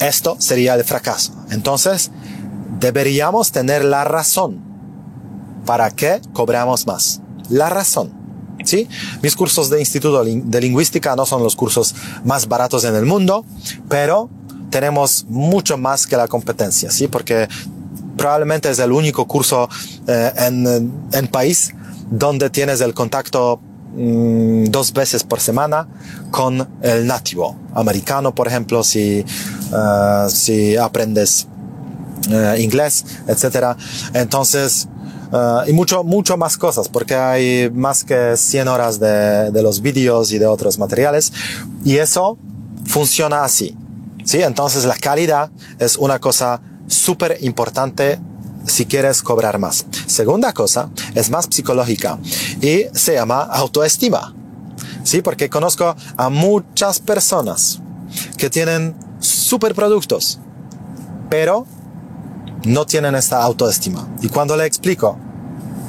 esto sería el fracaso. Entonces, deberíamos tener la razón para que cobramos más. La razón. ¿Sí? Mis cursos de Instituto de Lingüística no son los cursos más baratos en el mundo, pero tenemos mucho más que la competencia, ¿sí? Porque probablemente es el único curso eh, en, en país donde tienes el contacto mm, dos veces por semana con el nativo americano, por ejemplo, si, uh, si aprendes uh, inglés, etcétera. Entonces, uh, y mucho, mucho más cosas, porque hay más que 100 horas de, de los vídeos y de otros materiales. Y eso funciona así. ¿sí? Entonces, la calidad es una cosa súper importante si quieres cobrar más. Segunda cosa es más psicológica y se llama autoestima. Sí, porque conozco a muchas personas que tienen super productos, pero no tienen esta autoestima. Y cuando le explico,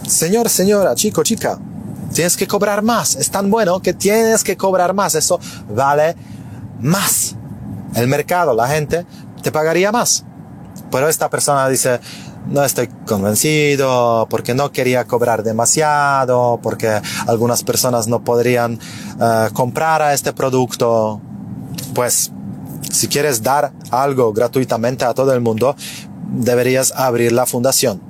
señor, señora, chico, chica, tienes que cobrar más. Es tan bueno que tienes que cobrar más. Eso vale más. El mercado, la gente, te pagaría más. Pero esta persona dice, no estoy convencido, porque no quería cobrar demasiado, porque algunas personas no podrían uh, comprar a este producto. Pues, si quieres dar algo gratuitamente a todo el mundo, deberías abrir la fundación.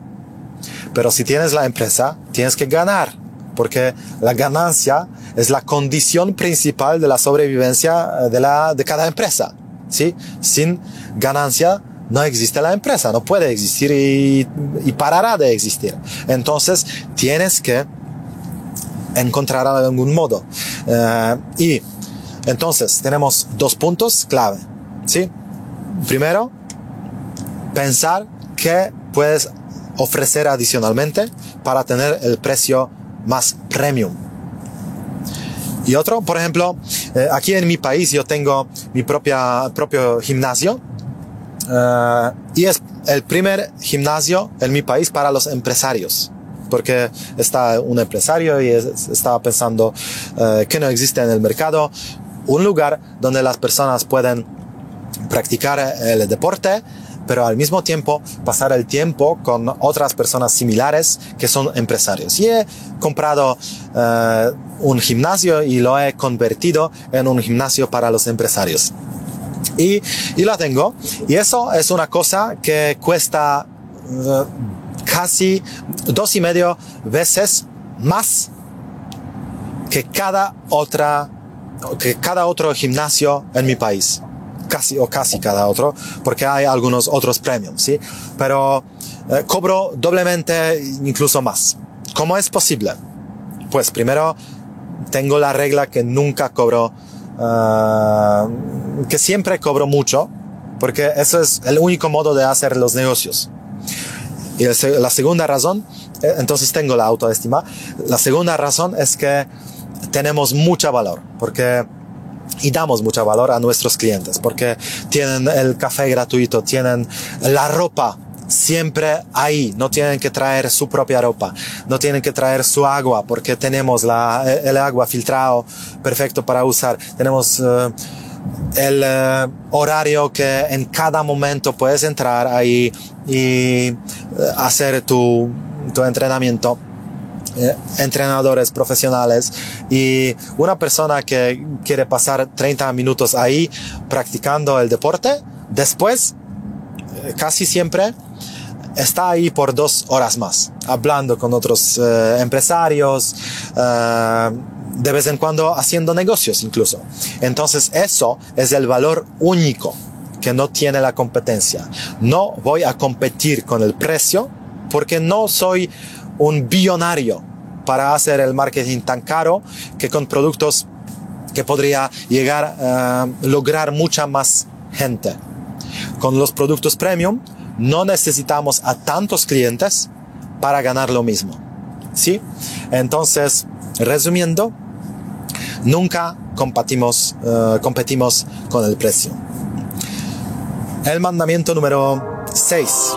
Pero si tienes la empresa, tienes que ganar, porque la ganancia es la condición principal de la sobrevivencia eh, de, la, de cada empresa. ¿sí? Sin ganancia, no existe la empresa, no puede existir y, y parará de existir. Entonces tienes que encontrar algún modo. Uh, y entonces tenemos dos puntos clave. ¿sí? Primero, pensar qué puedes ofrecer adicionalmente para tener el precio más premium. Y otro, por ejemplo, eh, aquí en mi país yo tengo mi propia, propio gimnasio Uh, y es el primer gimnasio en mi país para los empresarios. Porque está un empresario y es, estaba pensando uh, que no existe en el mercado un lugar donde las personas pueden practicar el deporte, pero al mismo tiempo pasar el tiempo con otras personas similares que son empresarios. Y he comprado uh, un gimnasio y lo he convertido en un gimnasio para los empresarios y, y la tengo. Y eso es una cosa que cuesta uh, casi dos y medio veces más que cada otra, que cada otro gimnasio en mi país. Casi o casi cada otro, porque hay algunos otros premios, ¿sí? Pero eh, cobro doblemente, incluso más. ¿Cómo es posible? Pues primero tengo la regla que nunca cobro uh, que siempre cobro mucho, porque eso es el único modo de hacer los negocios. Y la segunda razón, eh, entonces tengo la autoestima, la segunda razón es que tenemos mucho valor, porque y damos mucho valor a nuestros clientes, porque tienen el café gratuito, tienen la ropa siempre ahí, no tienen que traer su propia ropa, no tienen que traer su agua porque tenemos la, el agua filtrado perfecto para usar, tenemos uh, el uh, horario que en cada momento puedes entrar ahí y uh, hacer tu, tu entrenamiento entrenadores profesionales y una persona que quiere pasar 30 minutos ahí practicando el deporte, después, casi siempre, está ahí por dos horas más, hablando con otros eh, empresarios, eh, de vez en cuando haciendo negocios incluso. Entonces eso es el valor único que no tiene la competencia. No voy a competir con el precio porque no soy un billonario para hacer el marketing tan caro que con productos que podría llegar a lograr mucha más gente. Con los productos premium no necesitamos a tantos clientes para ganar lo mismo. ¿Sí? Entonces, resumiendo, nunca competimos, uh, competimos con el precio. El mandamiento número 6.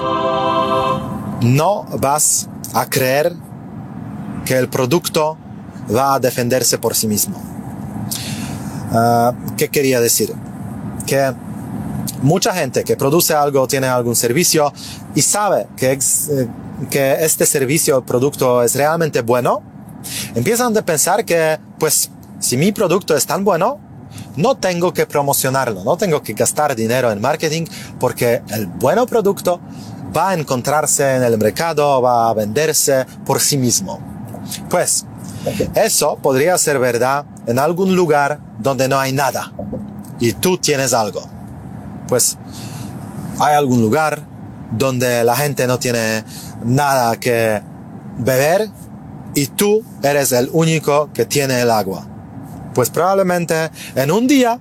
No vas a creer que el producto va a defenderse por sí mismo. Uh, ¿Qué quería decir? Que mucha gente que produce algo, tiene algún servicio y sabe que, eh, que este servicio o producto es realmente bueno, empiezan a pensar que, pues, si mi producto es tan bueno, no tengo que promocionarlo, no tengo que gastar dinero en marketing porque el buen producto va a encontrarse en el mercado, va a venderse por sí mismo. Pues eso podría ser verdad en algún lugar donde no hay nada y tú tienes algo. Pues hay algún lugar donde la gente no tiene nada que beber y tú eres el único que tiene el agua. Pues probablemente en un día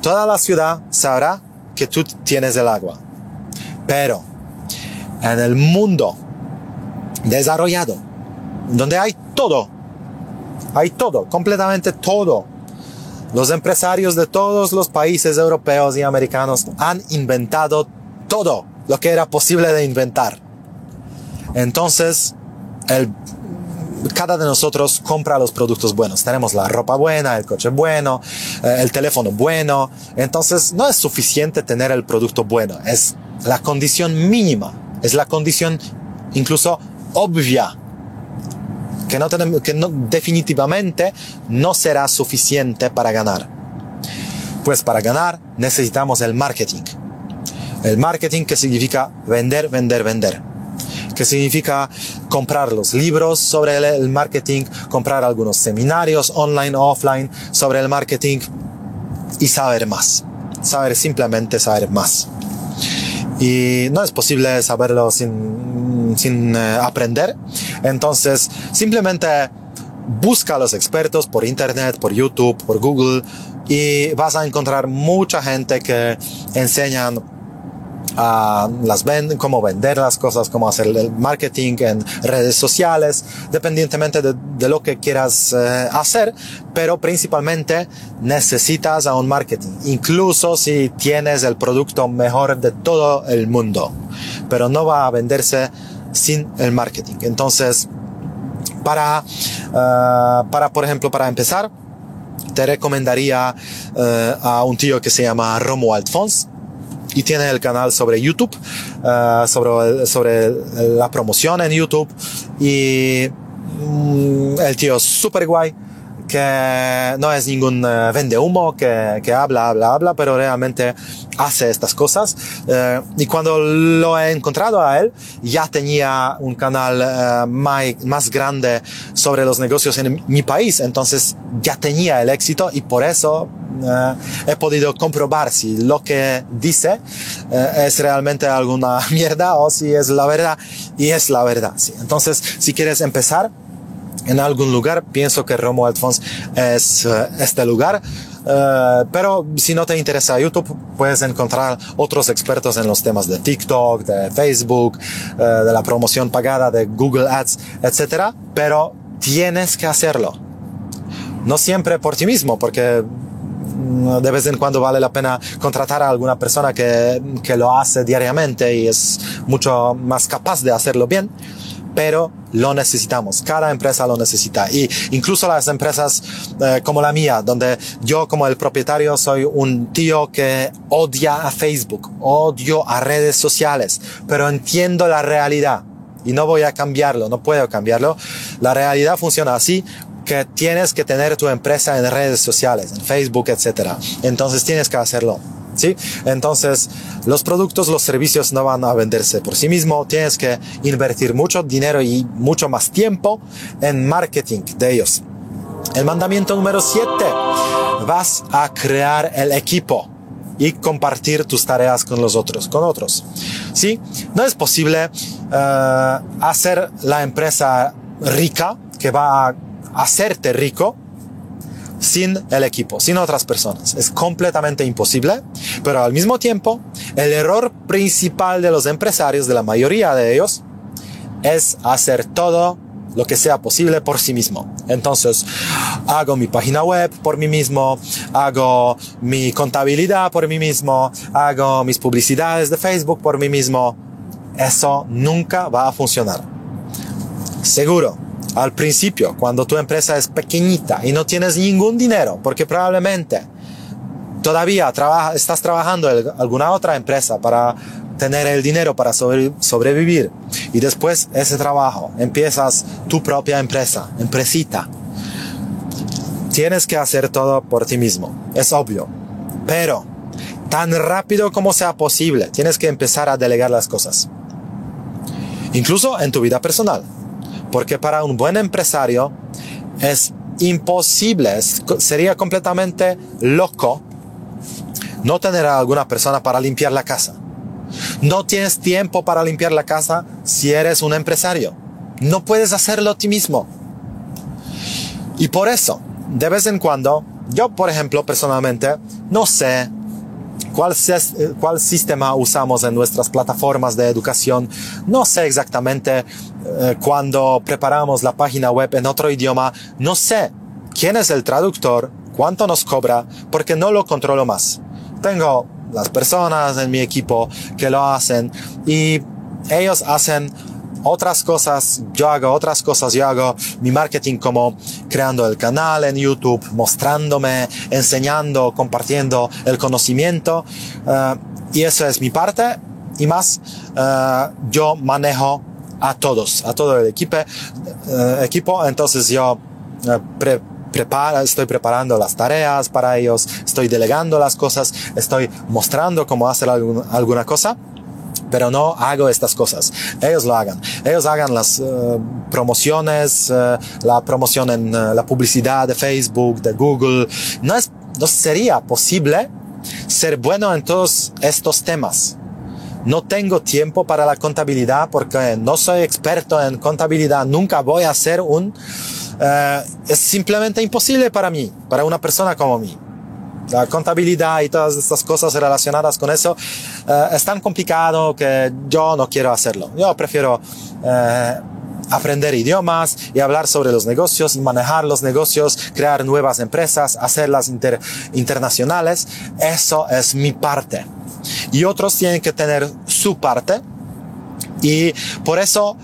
toda la ciudad sabrá que tú tienes el agua. Pero en el mundo desarrollado, donde hay todo, hay todo, completamente todo, los empresarios de todos los países europeos y americanos han inventado todo lo que era posible de inventar. Entonces, el, cada de nosotros compra los productos buenos. Tenemos la ropa buena, el coche bueno, eh, el teléfono bueno. Entonces, no es suficiente tener el producto bueno. Es la condición mínima. Es la condición incluso obvia que, no tenemos, que definitivamente no será suficiente para ganar. Pues para ganar necesitamos el marketing. El marketing que significa vender, vender, vender. Que significa comprar los libros sobre el marketing, comprar algunos seminarios online o offline sobre el marketing y saber más. Saber simplemente saber más. Y no es posible saberlo sin, sin eh, aprender. Entonces, simplemente busca a los expertos por internet, por YouTube, por Google y vas a encontrar mucha gente que enseñan a las ven, cómo vender las cosas, cómo hacer el marketing en redes sociales, dependientemente de, lo que quieras eh, hacer, pero principalmente necesitas a un marketing, incluso si tienes el producto mejor de todo el mundo, pero no va a venderse sin el marketing. Entonces, para, uh, para por ejemplo, para empezar, te recomendaría uh, a un tío que se llama Romuald Fons y tiene el canal sobre YouTube, uh, sobre, sobre la promoción en YouTube. Y mm, el tío es súper guay que no es ningún uh, vende humo que, que, habla, habla, habla, pero realmente hace estas cosas. Uh, y cuando lo he encontrado a él, ya tenía un canal uh, más, más grande sobre los negocios en mi país, entonces ya tenía el éxito y por eso he podido comprobar si lo que dice es realmente alguna mierda o si es la verdad. Y es la verdad, sí. Entonces, si quieres empezar, en algún lugar. Pienso que Romo Alfons es uh, este lugar. Uh, pero si no te interesa YouTube, puedes encontrar otros expertos en los temas de TikTok, de Facebook, uh, de la promoción pagada, de Google Ads, etc. Pero tienes que hacerlo. No siempre por ti mismo, porque mm, de vez en cuando vale la pena contratar a alguna persona que, que lo hace diariamente y es mucho más capaz de hacerlo bien pero lo necesitamos. Cada empresa lo necesita. Y incluso las empresas eh, como la mía, donde yo como el propietario soy un tío que odia a Facebook, odio a redes sociales, pero entiendo la realidad y no voy a cambiarlo, no puedo cambiarlo. La realidad funciona así que tienes que tener tu empresa en redes sociales, en Facebook, etc. Entonces tienes que hacerlo. ¿Sí? Entonces, los productos, los servicios no van a venderse por sí mismo. Tienes que invertir mucho dinero y mucho más tiempo en marketing de ellos. El mandamiento número 7. Vas a crear el equipo y compartir tus tareas con los otros, con otros. ¿Sí? No es posible uh, hacer la empresa rica que va a hacerte rico sin el equipo, sin otras personas. Es completamente imposible, pero al mismo tiempo, el error principal de los empresarios, de la mayoría de ellos, es hacer todo lo que sea posible por sí mismo. Entonces, hago mi página web por mí mismo, hago mi contabilidad por mí mismo, hago mis publicidades de Facebook por mí mismo. Eso nunca va a funcionar. Seguro al principio, cuando tu empresa es pequeñita y no tienes ningún dinero, porque probablemente todavía trabaja, estás trabajando en alguna otra empresa para tener el dinero para sobre, sobrevivir y después ese trabajo empiezas tu propia empresa, empresita. tienes que hacer todo por ti mismo. Es obvio. Pero, tan rápido como sea posible, tienes que empezar a delegar las cosas. Incluso en tu vida personal. Porque para un buen empresario es imposible, sería completamente loco no tener a alguna persona para limpiar la casa. No tienes tiempo para limpiar la casa si eres un empresario. No puedes hacerlo a ti mismo. Y por eso, de vez en cuando, yo por ejemplo personalmente, no sé cuál, cuál sistema usamos en nuestras plataformas de educación, no sé exactamente eh, cuando preparamos la página web en otro idioma, no sé quién es el traductor, cuánto nos cobra, porque no lo controlo más. Tengo las personas en mi equipo que lo hacen y ellos hacen otras cosas, yo hago otras cosas, yo hago mi marketing como creando el canal en YouTube, mostrándome, enseñando, compartiendo el conocimiento uh, y eso es mi parte y más uh, yo manejo a todos, a todo el equipo, uh, equipo entonces yo pre prepara, estoy preparando las tareas para ellos, estoy delegando las cosas, estoy mostrando cómo hacer alguna cosa pero no hago estas cosas. Ellos lo hagan. Ellos hagan las uh, promociones, uh, la promoción en uh, la publicidad de Facebook, de Google. No, es, no sería posible ser bueno en todos estos temas. No tengo tiempo para la contabilidad porque no soy experto en contabilidad. Nunca voy a ser un... es simplemente imposible para mí, para una persona como mí la contabilidad y todas estas cosas relacionadas con eso eh, es tan complicado que yo no quiero hacerlo. Yo prefiero eh, aprender idiomas y hablar sobre los negocios manejar los negocios, crear nuevas empresas, hacerlas internacionales. Eso es mi parte. Y otros tienen que tener su parte. Y por eso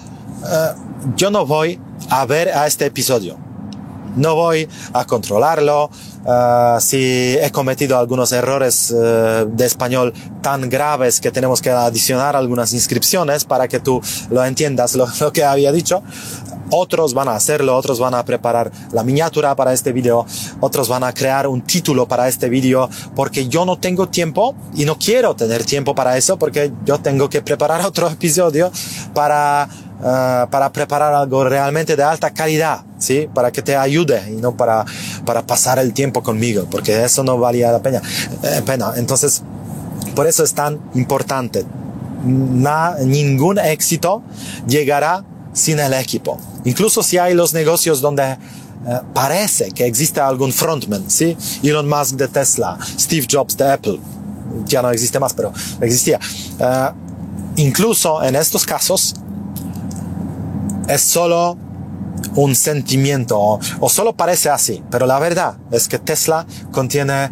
eh, yo no voy a ver a este episodio. No voy a controlarlo, Uh, si he cometido algunos errores uh, de español tan graves que tenemos que adicionar algunas inscripciones para que tú lo entiendas lo, lo, que había dicho. Otros van a hacerlo, otros van a preparar la miniatura para este video, otros van a crear un título para este video, porque yo no tengo tiempo y no quiero tener tiempo para eso, porque yo tengo que preparar otro episodio para uh, para preparar algo realmente de alta calidad, ¿sí? Para que te ayude y no para, para pasar el tiempo conmigo, porque eso no valía la pena. Eh, pena. Entonces, por eso es tan importante. Na, ningún éxito llegará sin el equipo. Incluso si hay los negocios donde eh, parece que existe algún frontman, ¿sí? Elon Musk de Tesla, Steve Jobs de Apple, ya no existe más, pero existía. Uh, incluso en estos casos, es solo un sentimiento o, solo parece así, pero la verdad es que Tesla contiene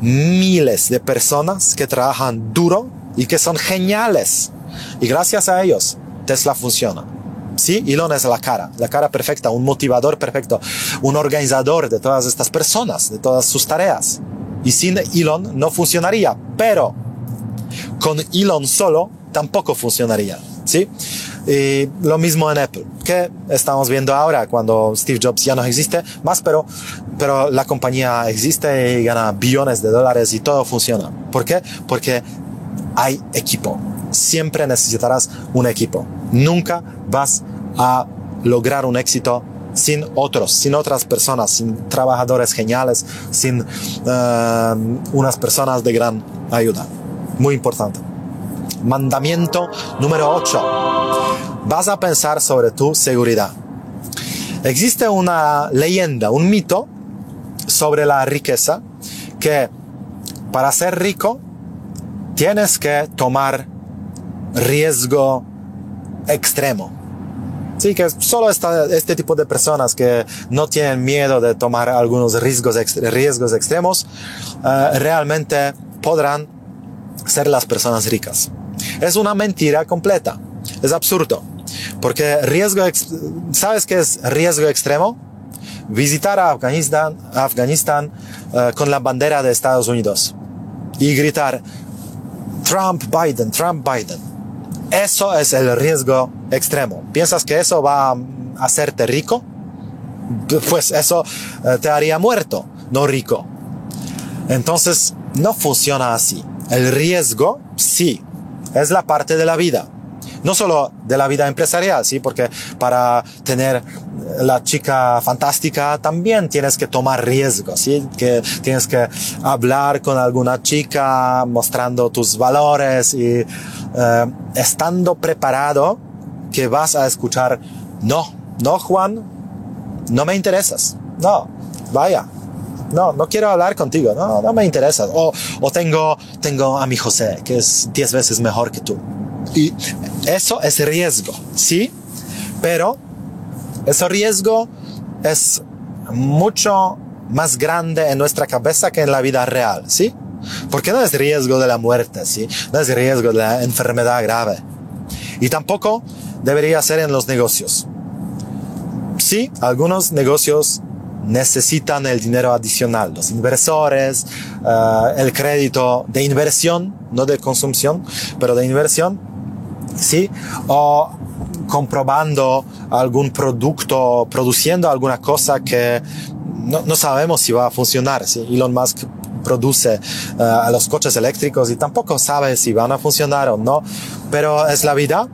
miles de personas que trabajan duro y que son geniales. Y gracias a ellos, Tesla funciona. Sí, Elon es la cara, la cara perfecta, un motivador perfecto, un organizador de todas estas personas, de todas sus tareas. Y sin Elon no funcionaría, pero con Elon solo tampoco funcionaría. ¿Sí? Y lo mismo en Apple, que estamos viendo ahora cuando Steve Jobs ya no existe más, pero, pero la compañía existe y gana billones de dólares y todo funciona. ¿Por qué? Porque hay equipo. Siempre necesitarás un equipo. Nunca vas a lograr un éxito sin otros, sin otras personas, sin trabajadores geniales, sin uh, unas personas de gran ayuda. Muy importante. Mandamiento número 8. Vas a pensar sobre tu seguridad. Existe una leyenda, un mito sobre la riqueza que para ser rico tienes que tomar riesgo extremo. Sí, que solo esta, este tipo de personas que no tienen miedo de tomar algunos riesgos, extremos, uh, realmente podrán ser las personas ricas. Es una mentira completa. Es absurdo. Porque riesgo, ¿sabes qué es riesgo extremo? Visitar a Afganistán, Afganistán uh, con la bandera de Estados Unidos y gritar Trump, Biden, Trump, Biden. Eso es el riesgo extremo. ¿Piensas que eso va a hacerte rico? pues eso eh, te haría muerto, no rico. Entonces, no funciona así. El riesgo, sí, es la parte de la vida. No solo de la vida empresarial, sí, porque para tener la chica fantástica también tienes que tomar riesgos, sí, que tienes que hablar con alguna chica mostrando tus valores y eh, estando preparado que vas a escuchar, no, no Juan, no me interesas, no, vaya, no, no quiero hablar contigo, no, no me interesa. O, o tengo, tengo a mi José, que es diez veces mejor que tú. Y eso es riesgo, ¿sí? Pero ese riesgo es mucho más grande en nuestra cabeza que en la vida real, ¿sí? Porque no es riesgo de la muerte, ¿sí? No es riesgo de la enfermedad grave. Y tampoco debería ser en los negocios. Sí, algunos negocios necesitan el dinero adicional, los inversores, uh, el crédito de inversión, no de consumición, pero de inversión, sí, o comprobando algún producto, produciendo alguna cosa que no, sabemos si va a funcionar. ¿sí? Elon Musk produce uh, a los coches eléctricos y tampoco sabe si van a funcionar o no, pero es la vida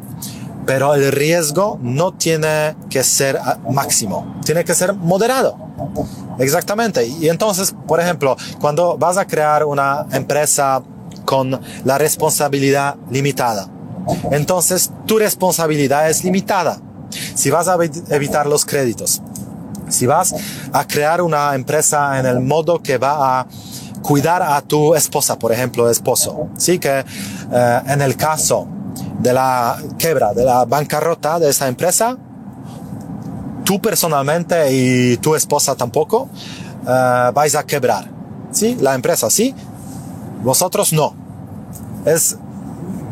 pero el riesgo no tiene que ser máximo, tiene que ser moderado. Exactamente. Y entonces, por ejemplo, cuando vas a crear una empresa con la responsabilidad limitada, entonces tu responsabilidad es limitada. Si vas a evitar los créditos, si vas a crear una empresa en el modo que va a cuidar a tu esposa, por ejemplo, esposo, sí que eh, en el caso de la quebra, de la bancarrota de esa empresa, tú personalmente y tu esposa tampoco uh, vais a quebrar. ¿Sí? La empresa sí, vosotros no. Es,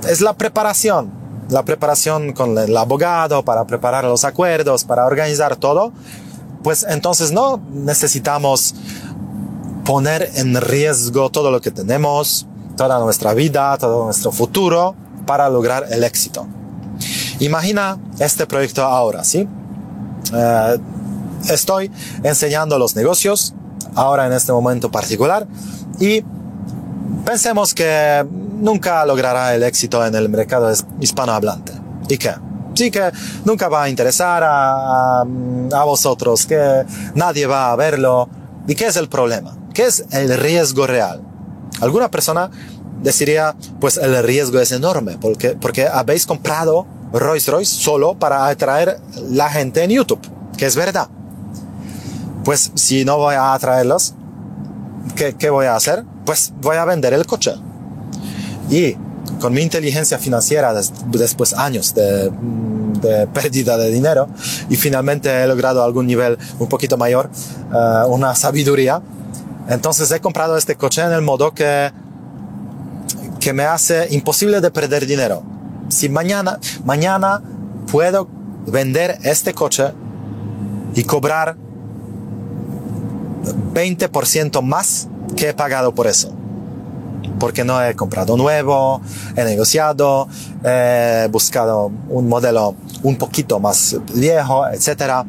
es la preparación, la preparación con el abogado para preparar los acuerdos, para organizar todo. Pues entonces no necesitamos poner en riesgo todo lo que tenemos, toda nuestra vida, todo nuestro futuro para lograr el éxito. Imagina este proyecto ahora, ¿sí? Eh, estoy enseñando los negocios, ahora en este momento particular, y pensemos que nunca logrará el éxito en el mercado hispanohablante. ¿Y qué? Sí que nunca va a interesar a, a vosotros, que nadie va a verlo. ¿Y qué es el problema? ¿Qué es el riesgo real? Alguna persona deciría, pues el riesgo es enorme, porque, porque habéis comprado Rolls Royce solo para atraer la gente en YouTube, que es verdad. Pues si no voy a atraerlos, ¿qué, qué voy a hacer? Pues voy a vender el coche. Y con mi inteligencia financiera, después años de, de, pérdida de dinero, y finalmente he logrado algún nivel un poquito mayor, uh, una sabiduría, entonces he comprado este coche en el modo que que me hace imposible de perder dinero. Si mañana, mañana puedo vender este coche y cobrar 20% más que he pagado por eso. Porque no he comprado nuevo, he negociado, he buscado un modelo un poquito más viejo, etc.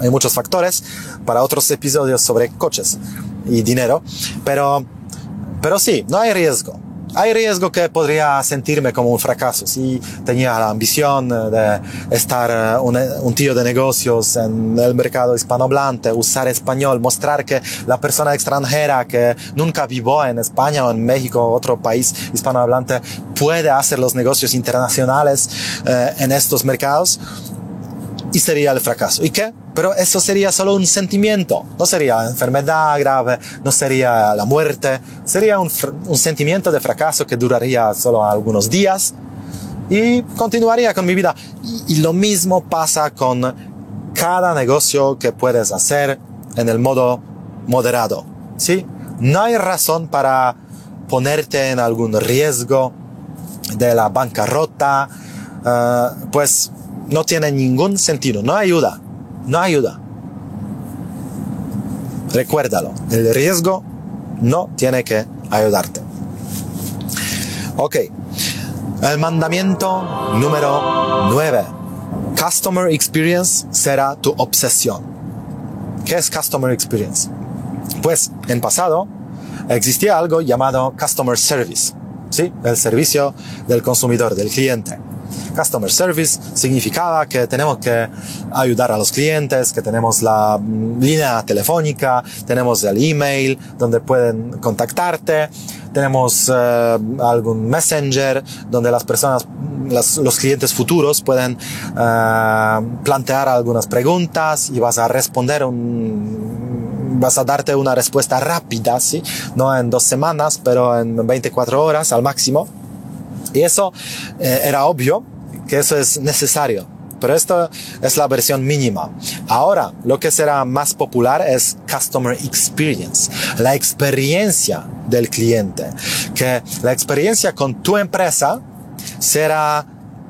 Hay muchos factores para otros episodios sobre coches y dinero, pero, pero sí, no hay riesgo hay riesgo que podría sentirme como un fracaso. Si tenía la ambición eh, de estar eh, un, un, tío de negocios en el mercado hispanohablante, usar español, mostrar que la persona extranjera que nunca vivió en España o en México o otro país hispanohablante puede hacer los negocios internacionales eh, en estos mercados y sería el fracaso. ¿Y qué? Pero eso sería solo un sentimiento, no sería enfermedad grave, no sería la muerte, sería un, un sentimiento de fracaso que duraría solo algunos días y continuaría con mi vida. Y, y lo mismo pasa con cada negocio que puedes hacer en el modo moderado, ¿sí? No hay razón para ponerte en algún riesgo de la bancarrota, uh, pues no tiene ningún sentido, no ayuda, no ayuda. Recuérdalo, el riesgo no tiene que ayudarte. Ok, el mandamiento número 9. Customer experience será tu obsesión. ¿Qué es Customer Experience? Pues en pasado existía algo llamado Customer Service, ¿sí? El servicio del consumidor, del cliente. Customer Service significaba que tenemos que ayudar a los clientes, que tenemos la mm, línea telefónica, tenemos el email donde pueden contactarte, tenemos eh, algún messenger donde las personas, los clientes futuros pueden eh, plantear algunas preguntas y vas a responder vas a darte una respuesta rápida, ¿sí? No en dos semanas, pero en 24 horas al máximo. Y eso eh, era obvio que eso es necesario. Pero esto es la versión mínima. Ahora, lo que será más popular es Customer Experience, la experiencia del cliente. Que la experiencia con tu empresa será,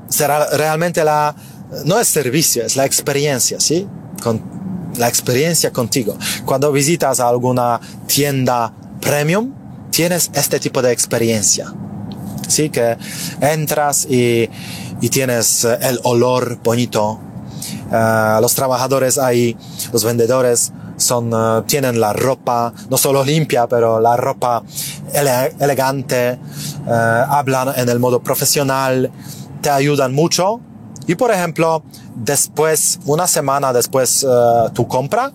será realmente la, no es servicio, es la experiencia, ¿sí? Con la experiencia contigo. Cuando visitas alguna tienda premium, tienes este tipo de experiencia. Sí, que entras y y tienes eh, el olor bonito. Uh, los trabajadores ahí, los vendedores, son, uh, tienen la ropa, no solo limpia, pero la ropa ele elegante, uh, hablan en el modo profesional, te ayudan mucho. Y por ejemplo, después, una semana después tu compra,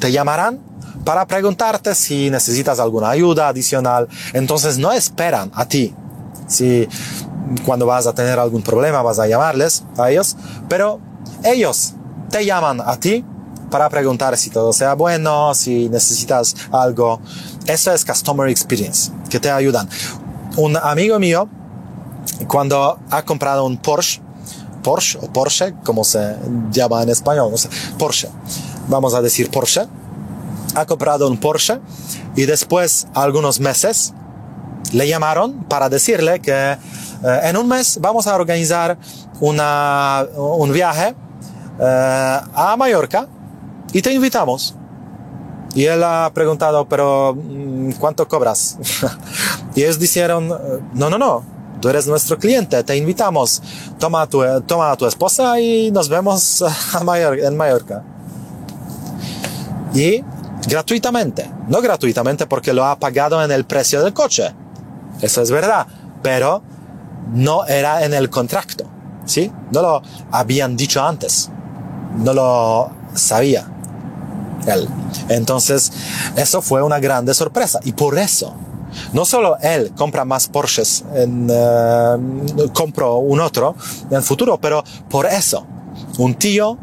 te llamarán para preguntarte si necesitas alguna ayuda adicional. Entonces no esperan a ti. Si cuando vas a tener algún problema vas a llamarles a ellos, pero ellos te llaman a ti para preguntar si todo sea bueno, si necesitas algo. Eso es Customer Experience, que te ayudan. Un amigo mío, cuando ha comprado un Porsche, Porsche o Porsche, como se llama en español, no sé, Porsche, vamos a decir Porsche, ha comprado un Porsche y después, algunos meses, le llamaron para decirle que eh, en un mes vamos a organizar una, un viaje eh, a Mallorca y te invitamos. Y él ha preguntado, pero mm, ¿cuánto cobras? y ellos dijeron, no, no, no, tú eres nuestro cliente, te invitamos, toma a tu, toma a tu esposa y nos vemos a Mallorca, en Mallorca. Y gratuitamente, no gratuitamente porque lo ha pagado en el precio del coche, eso es verdad, pero no era en el contrato, ¿sí? No lo habían dicho antes, no lo sabía él. Entonces, eso fue una grande sorpresa y por eso, no solo él compra más Porsches, en, uh, compro un otro en el futuro, pero por eso, un tío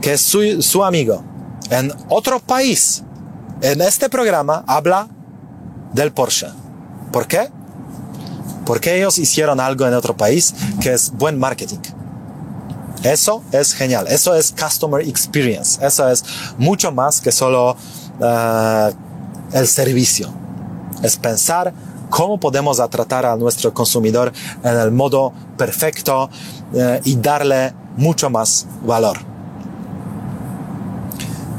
que es su, su amigo en otro país, en este programa, habla del Porsche. ¿Por qué? porque ellos hicieron algo en otro país que es buen marketing. Eso es genial, eso es customer experience, eso es mucho más que solo uh, el servicio. Es pensar cómo podemos tratar a nuestro consumidor en el modo perfecto uh, y darle mucho más valor.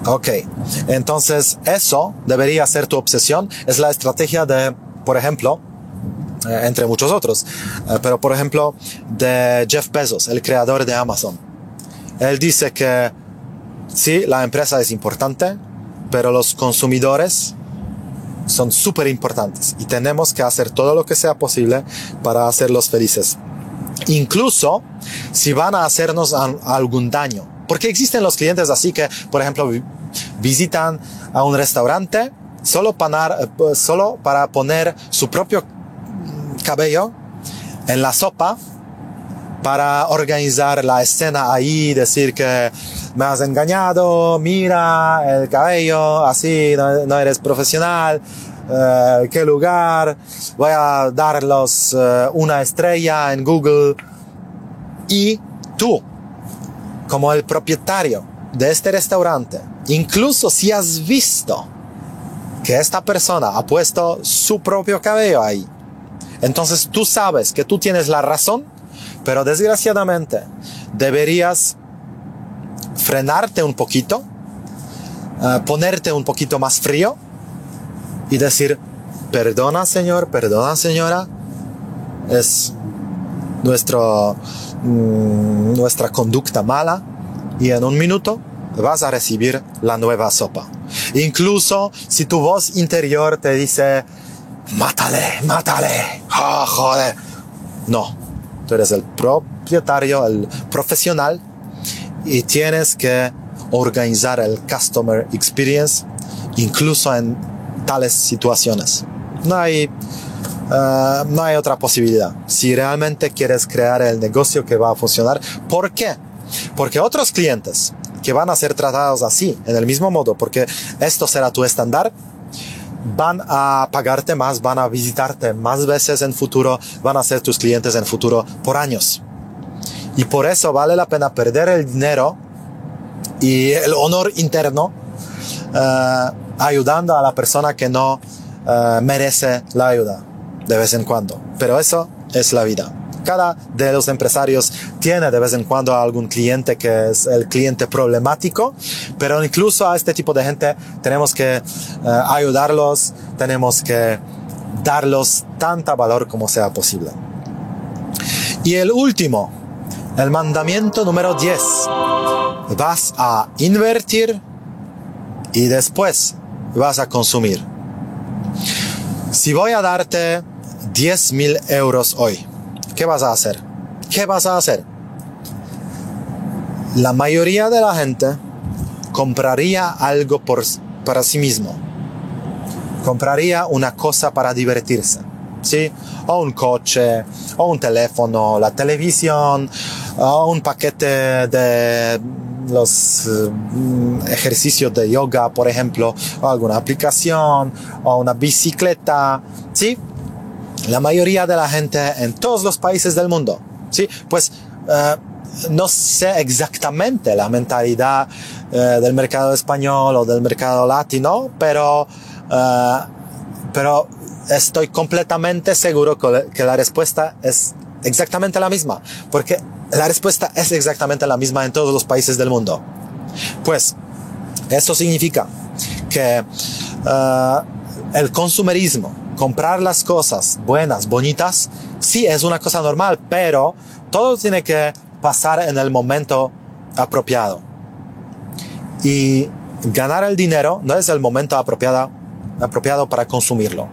Ok, entonces eso debería ser tu obsesión. Es la estrategia de, por ejemplo, eh, entre muchos otros. Eh, pero por ejemplo, de Jeff Bezos, el creador de Amazon. Él dice que sí, la empresa es importante, pero los consumidores son súper importantes y tenemos que hacer todo lo que sea posible para hacerlos felices. Incluso si van a hacernos algún daño. Porque existen los clientes así que, por ejemplo, visitan a un restaurante solo para, eh, solo para poner su propio cabello en la sopa para organizar la escena ahí, decir que me has engañado, mira el cabello, así no, eres profesional, eh, qué lugar, voy a darlos eh, una estrella en Google. Y tú, como el propietario de este restaurante, incluso si has visto que esta persona ha puesto su propio cabello ahí, entonces tú sabes que tú tienes la razón, pero desgraciadamente deberías frenarte un poquito, eh, ponerte un poquito más frío y decir, perdona señor, perdona señora, es nuestro, mm, nuestra conducta mala y en un minuto vas a recibir la nueva sopa. Incluso si tu voz interior te dice, mátale, mátale, ah, joder. No, tú eres el propietario, el profesional y tienes que organizar el customer experience incluso en tales situaciones. No hay, eh, no hay otra posibilidad. Si realmente quieres crear el negocio que va a funcionar, ¿por qué? Porque otros clientes que van a ser tratados así, en el mismo modo, porque esto será tu estándar, van a pagarte más, van a visitarte más veces en futuro, van a ser tus clientes en futuro por años. Y por eso vale la pena perder el dinero y el honor interno uh, ayudando a la persona que no uh, merece la ayuda de vez en cuando. Pero eso es la vida. Cada de los empresarios tiene de vez en cuando algún cliente que es el cliente problemático, pero incluso a este tipo de gente tenemos que uh, ayudarlos, tenemos que darlos tanta valor como sea posible. Y el último, el mandamiento número 10. Vas a invertir y después vas a consumir. Si voy a darte 10 mil euros hoy, ¿qué vas a hacer? ¿Qué vas a hacer? La mayoría de la gente compraría algo por, para sí mismo. Compraría una cosa para divertirse. ¿Sí? O un coche, o un teléfono, la televisión, o un paquete de los eh, ejercicios de yoga, por ejemplo, o alguna aplicación, o una bicicleta, ¿sí? La mayoría de la gente en todos los países del mundo, ¿sí? Pues uh, no sé exactamente la mentalidad uh, del mercado español o del mercado latino, pero, uh, pero estoy completamente seguro que la respuesta es exactamente la misma, porque la respuesta es exactamente la misma en todos los países del mundo. Pues, esto significa que el consumerismo, comprar las cosas buenas, bonitas, sí es una cosa normal, pero todo tiene que pasar en el momento apropiado. Y ganar el dinero no es el momento apropiado, apropiado para consumirlo.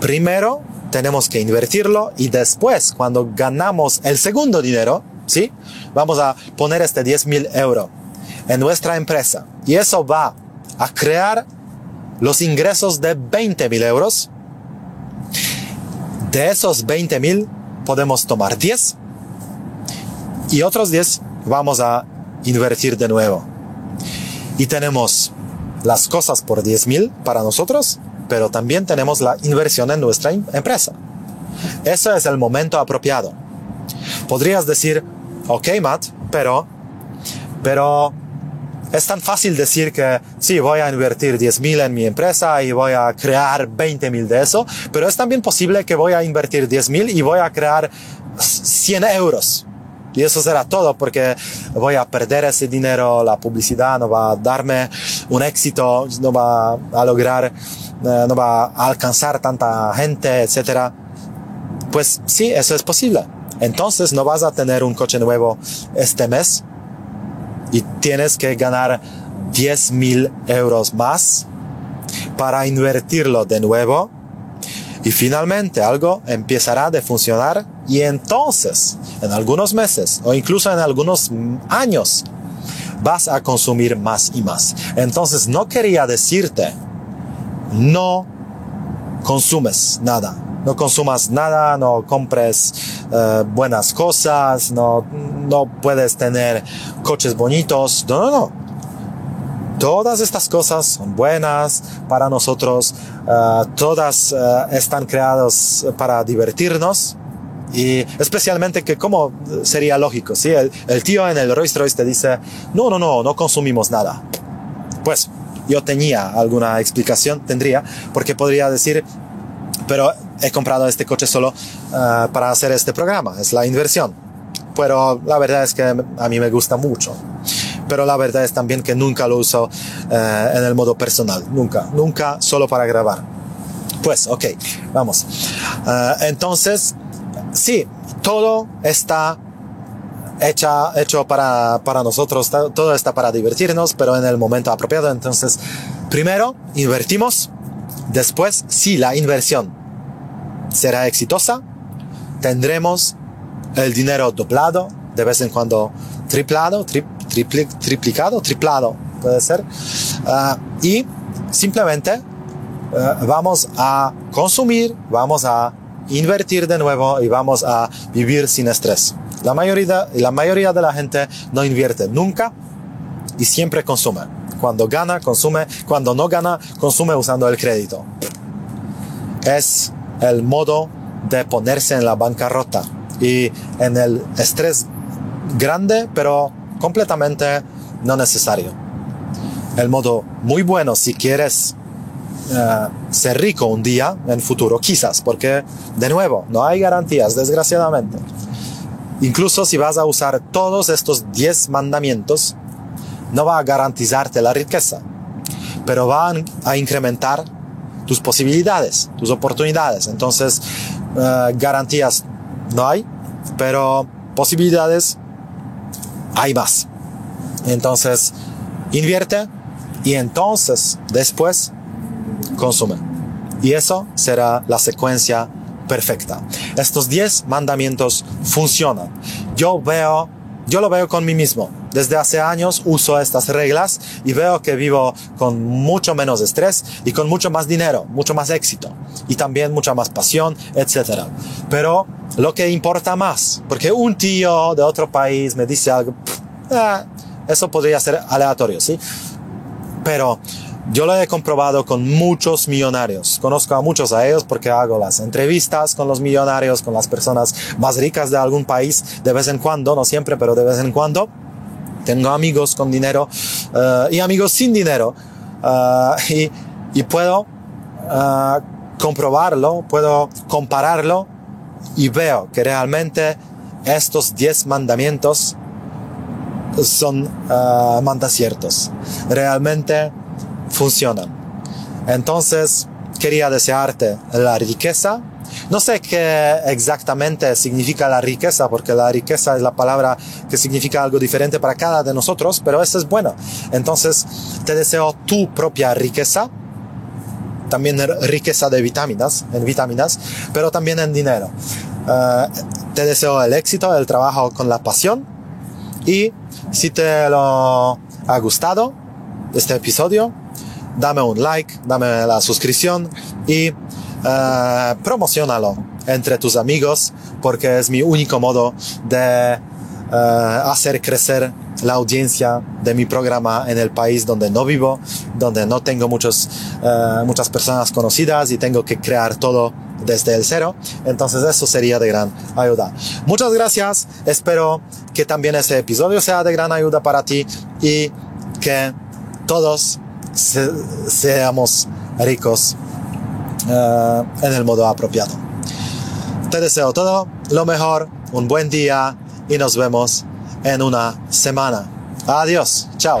Primero tenemos que invertirlo y después, cuando ganamos el segundo dinero, ¿sí? Vamos a poner este 10 mil euros en nuestra empresa y eso va a crear los ingresos de 20 mil euros. De esos 20 mil podemos tomar 10 y otros 10 vamos a invertir de nuevo. Y tenemos las cosas por 10 mil para nosotros pero también tenemos la inversión en nuestra em-, empresa. Ese es el momento apropiado. Podrías decir, ok, Matt, pero, pero es tan fácil decir que sí, voy a invertir 10 mil en mi empresa y voy a crear 20 mil de eso, pero es también posible que voy a invertir 10 mil y voy a crear 100 euros. Y eso será todo porque voy a perder ese dinero, la publicidad no va a darme un éxito, no va a lograr eh, no va a alcanzar tanta gente, etcétera. Pues sí, eso es posible. Entonces no vas a tener un coche nuevo este mes y tienes que ganar 10 mil euros más para invertirlo de nuevo y finalmente algo empezará a funcionar y entonces en algunos meses o incluso en algunos años vas a consumir más y más. Entonces no quería decirte no consumes nada. No consumas nada, no compres uh, buenas cosas, no, no puedes tener coches bonitos. No, no, no. Todas estas cosas son buenas para nosotros, uh, todas uh, están creadas para divertirnos y especialmente que como sería lógico, ¿sí? El, el tío en el Rolls Royce te dice, no, no, no, no consumimos nada. Pues yo tenía alguna explicación, tendría, porque podría decir, pero he comprado este coche solo uh, para hacer este programa, es la inversión. Pero la verdad es que a mí me gusta mucho. Pero la verdad es también que nunca lo uso uh, en el modo personal, nunca, nunca solo para grabar. Pues, ok, vamos. Uh, entonces, sí, todo está hecha, hecho para, para nosotros, todo está para divertirnos, pero en el momento apropiado. Entonces, primero invertimos, después, si la inversión será exitosa, tendremos el dinero doblado, de vez en cuando triplado, triplicado, triplado, puede ser. Ah, y simplemente eh, vamos a consumir, vamos a invertir de nuevo y vamos a vivir sin estrés. La mayoría, la mayoría de la gente no invierte nunca y siempre consume. Cuando gana, consume. Cuando no gana, consume usando el crédito. Es el modo de ponerse en la bancarrota y en el estrés grande, pero completamente no necesario. El modo muy bueno si quieres eh, ser rico un día en futuro, quizás, porque de nuevo, no hay garantías, desgraciadamente. Incluso si vas a usar todos estos 10 mandamientos, no va a garantizarte la riqueza, pero va a incrementar tus posibilidades, tus oportunidades. Entonces, eh, garantías no hay, pero posibilidades hay más. Entonces, invierte y entonces después consume. Y eso será la secuencia perfecta. Estos 10 mandamientos funcionan. Yo veo, yo lo veo con mí mismo. Desde hace años uso estas reglas y veo que vivo con mucho menos estrés y con mucho más dinero, mucho más éxito y también mucha más pasión, etc. Pero lo que importa más, porque un tío de otro país me dice algo, eh, eso podría ser aleatorio, ¿sí? Pero yo lo he comprobado con muchos millonarios. Conozco a muchos a ellos porque hago las entrevistas con los millonarios, con las personas más ricas de algún país, de vez en cuando, no siempre, pero de vez en cuando. Tengo amigos con dinero uh, y amigos sin dinero. Uh, y, y, puedo uh, comprobarlo, puedo compararlo y veo que realmente estos 10 mandamientos son uh, ciertos. Realmente funcionan. Entonces, quería desearte la riqueza. No sé qué exactamente significa la riqueza, porque la riqueza es la palabra que significa algo diferente para cada de nosotros, pero eso es bueno. Entonces, te deseo tu propia riqueza, también riqueza de vitaminas, en vitaminas, pero también en dinero. Uh, te deseo el éxito, el trabajo con la pasión y si te lo ha gustado este episodio, dame un like, dame la suscripción y uh, promocionalo entre tus amigos porque es mi único modo de uh, hacer crecer la audiencia de mi programa en el país donde no vivo, donde no tengo muchos, uh, muchas personas conocidas y tengo que crear todo desde el cero. Entonces eso sería de gran ayuda. Muchas gracias. Espero que también ese episodio sea de gran ayuda para ti y que todos seamos ricos uh, en el modo apropiado. Te deseo todo lo mejor, un buen día y nos vemos en una semana. Adiós, chao.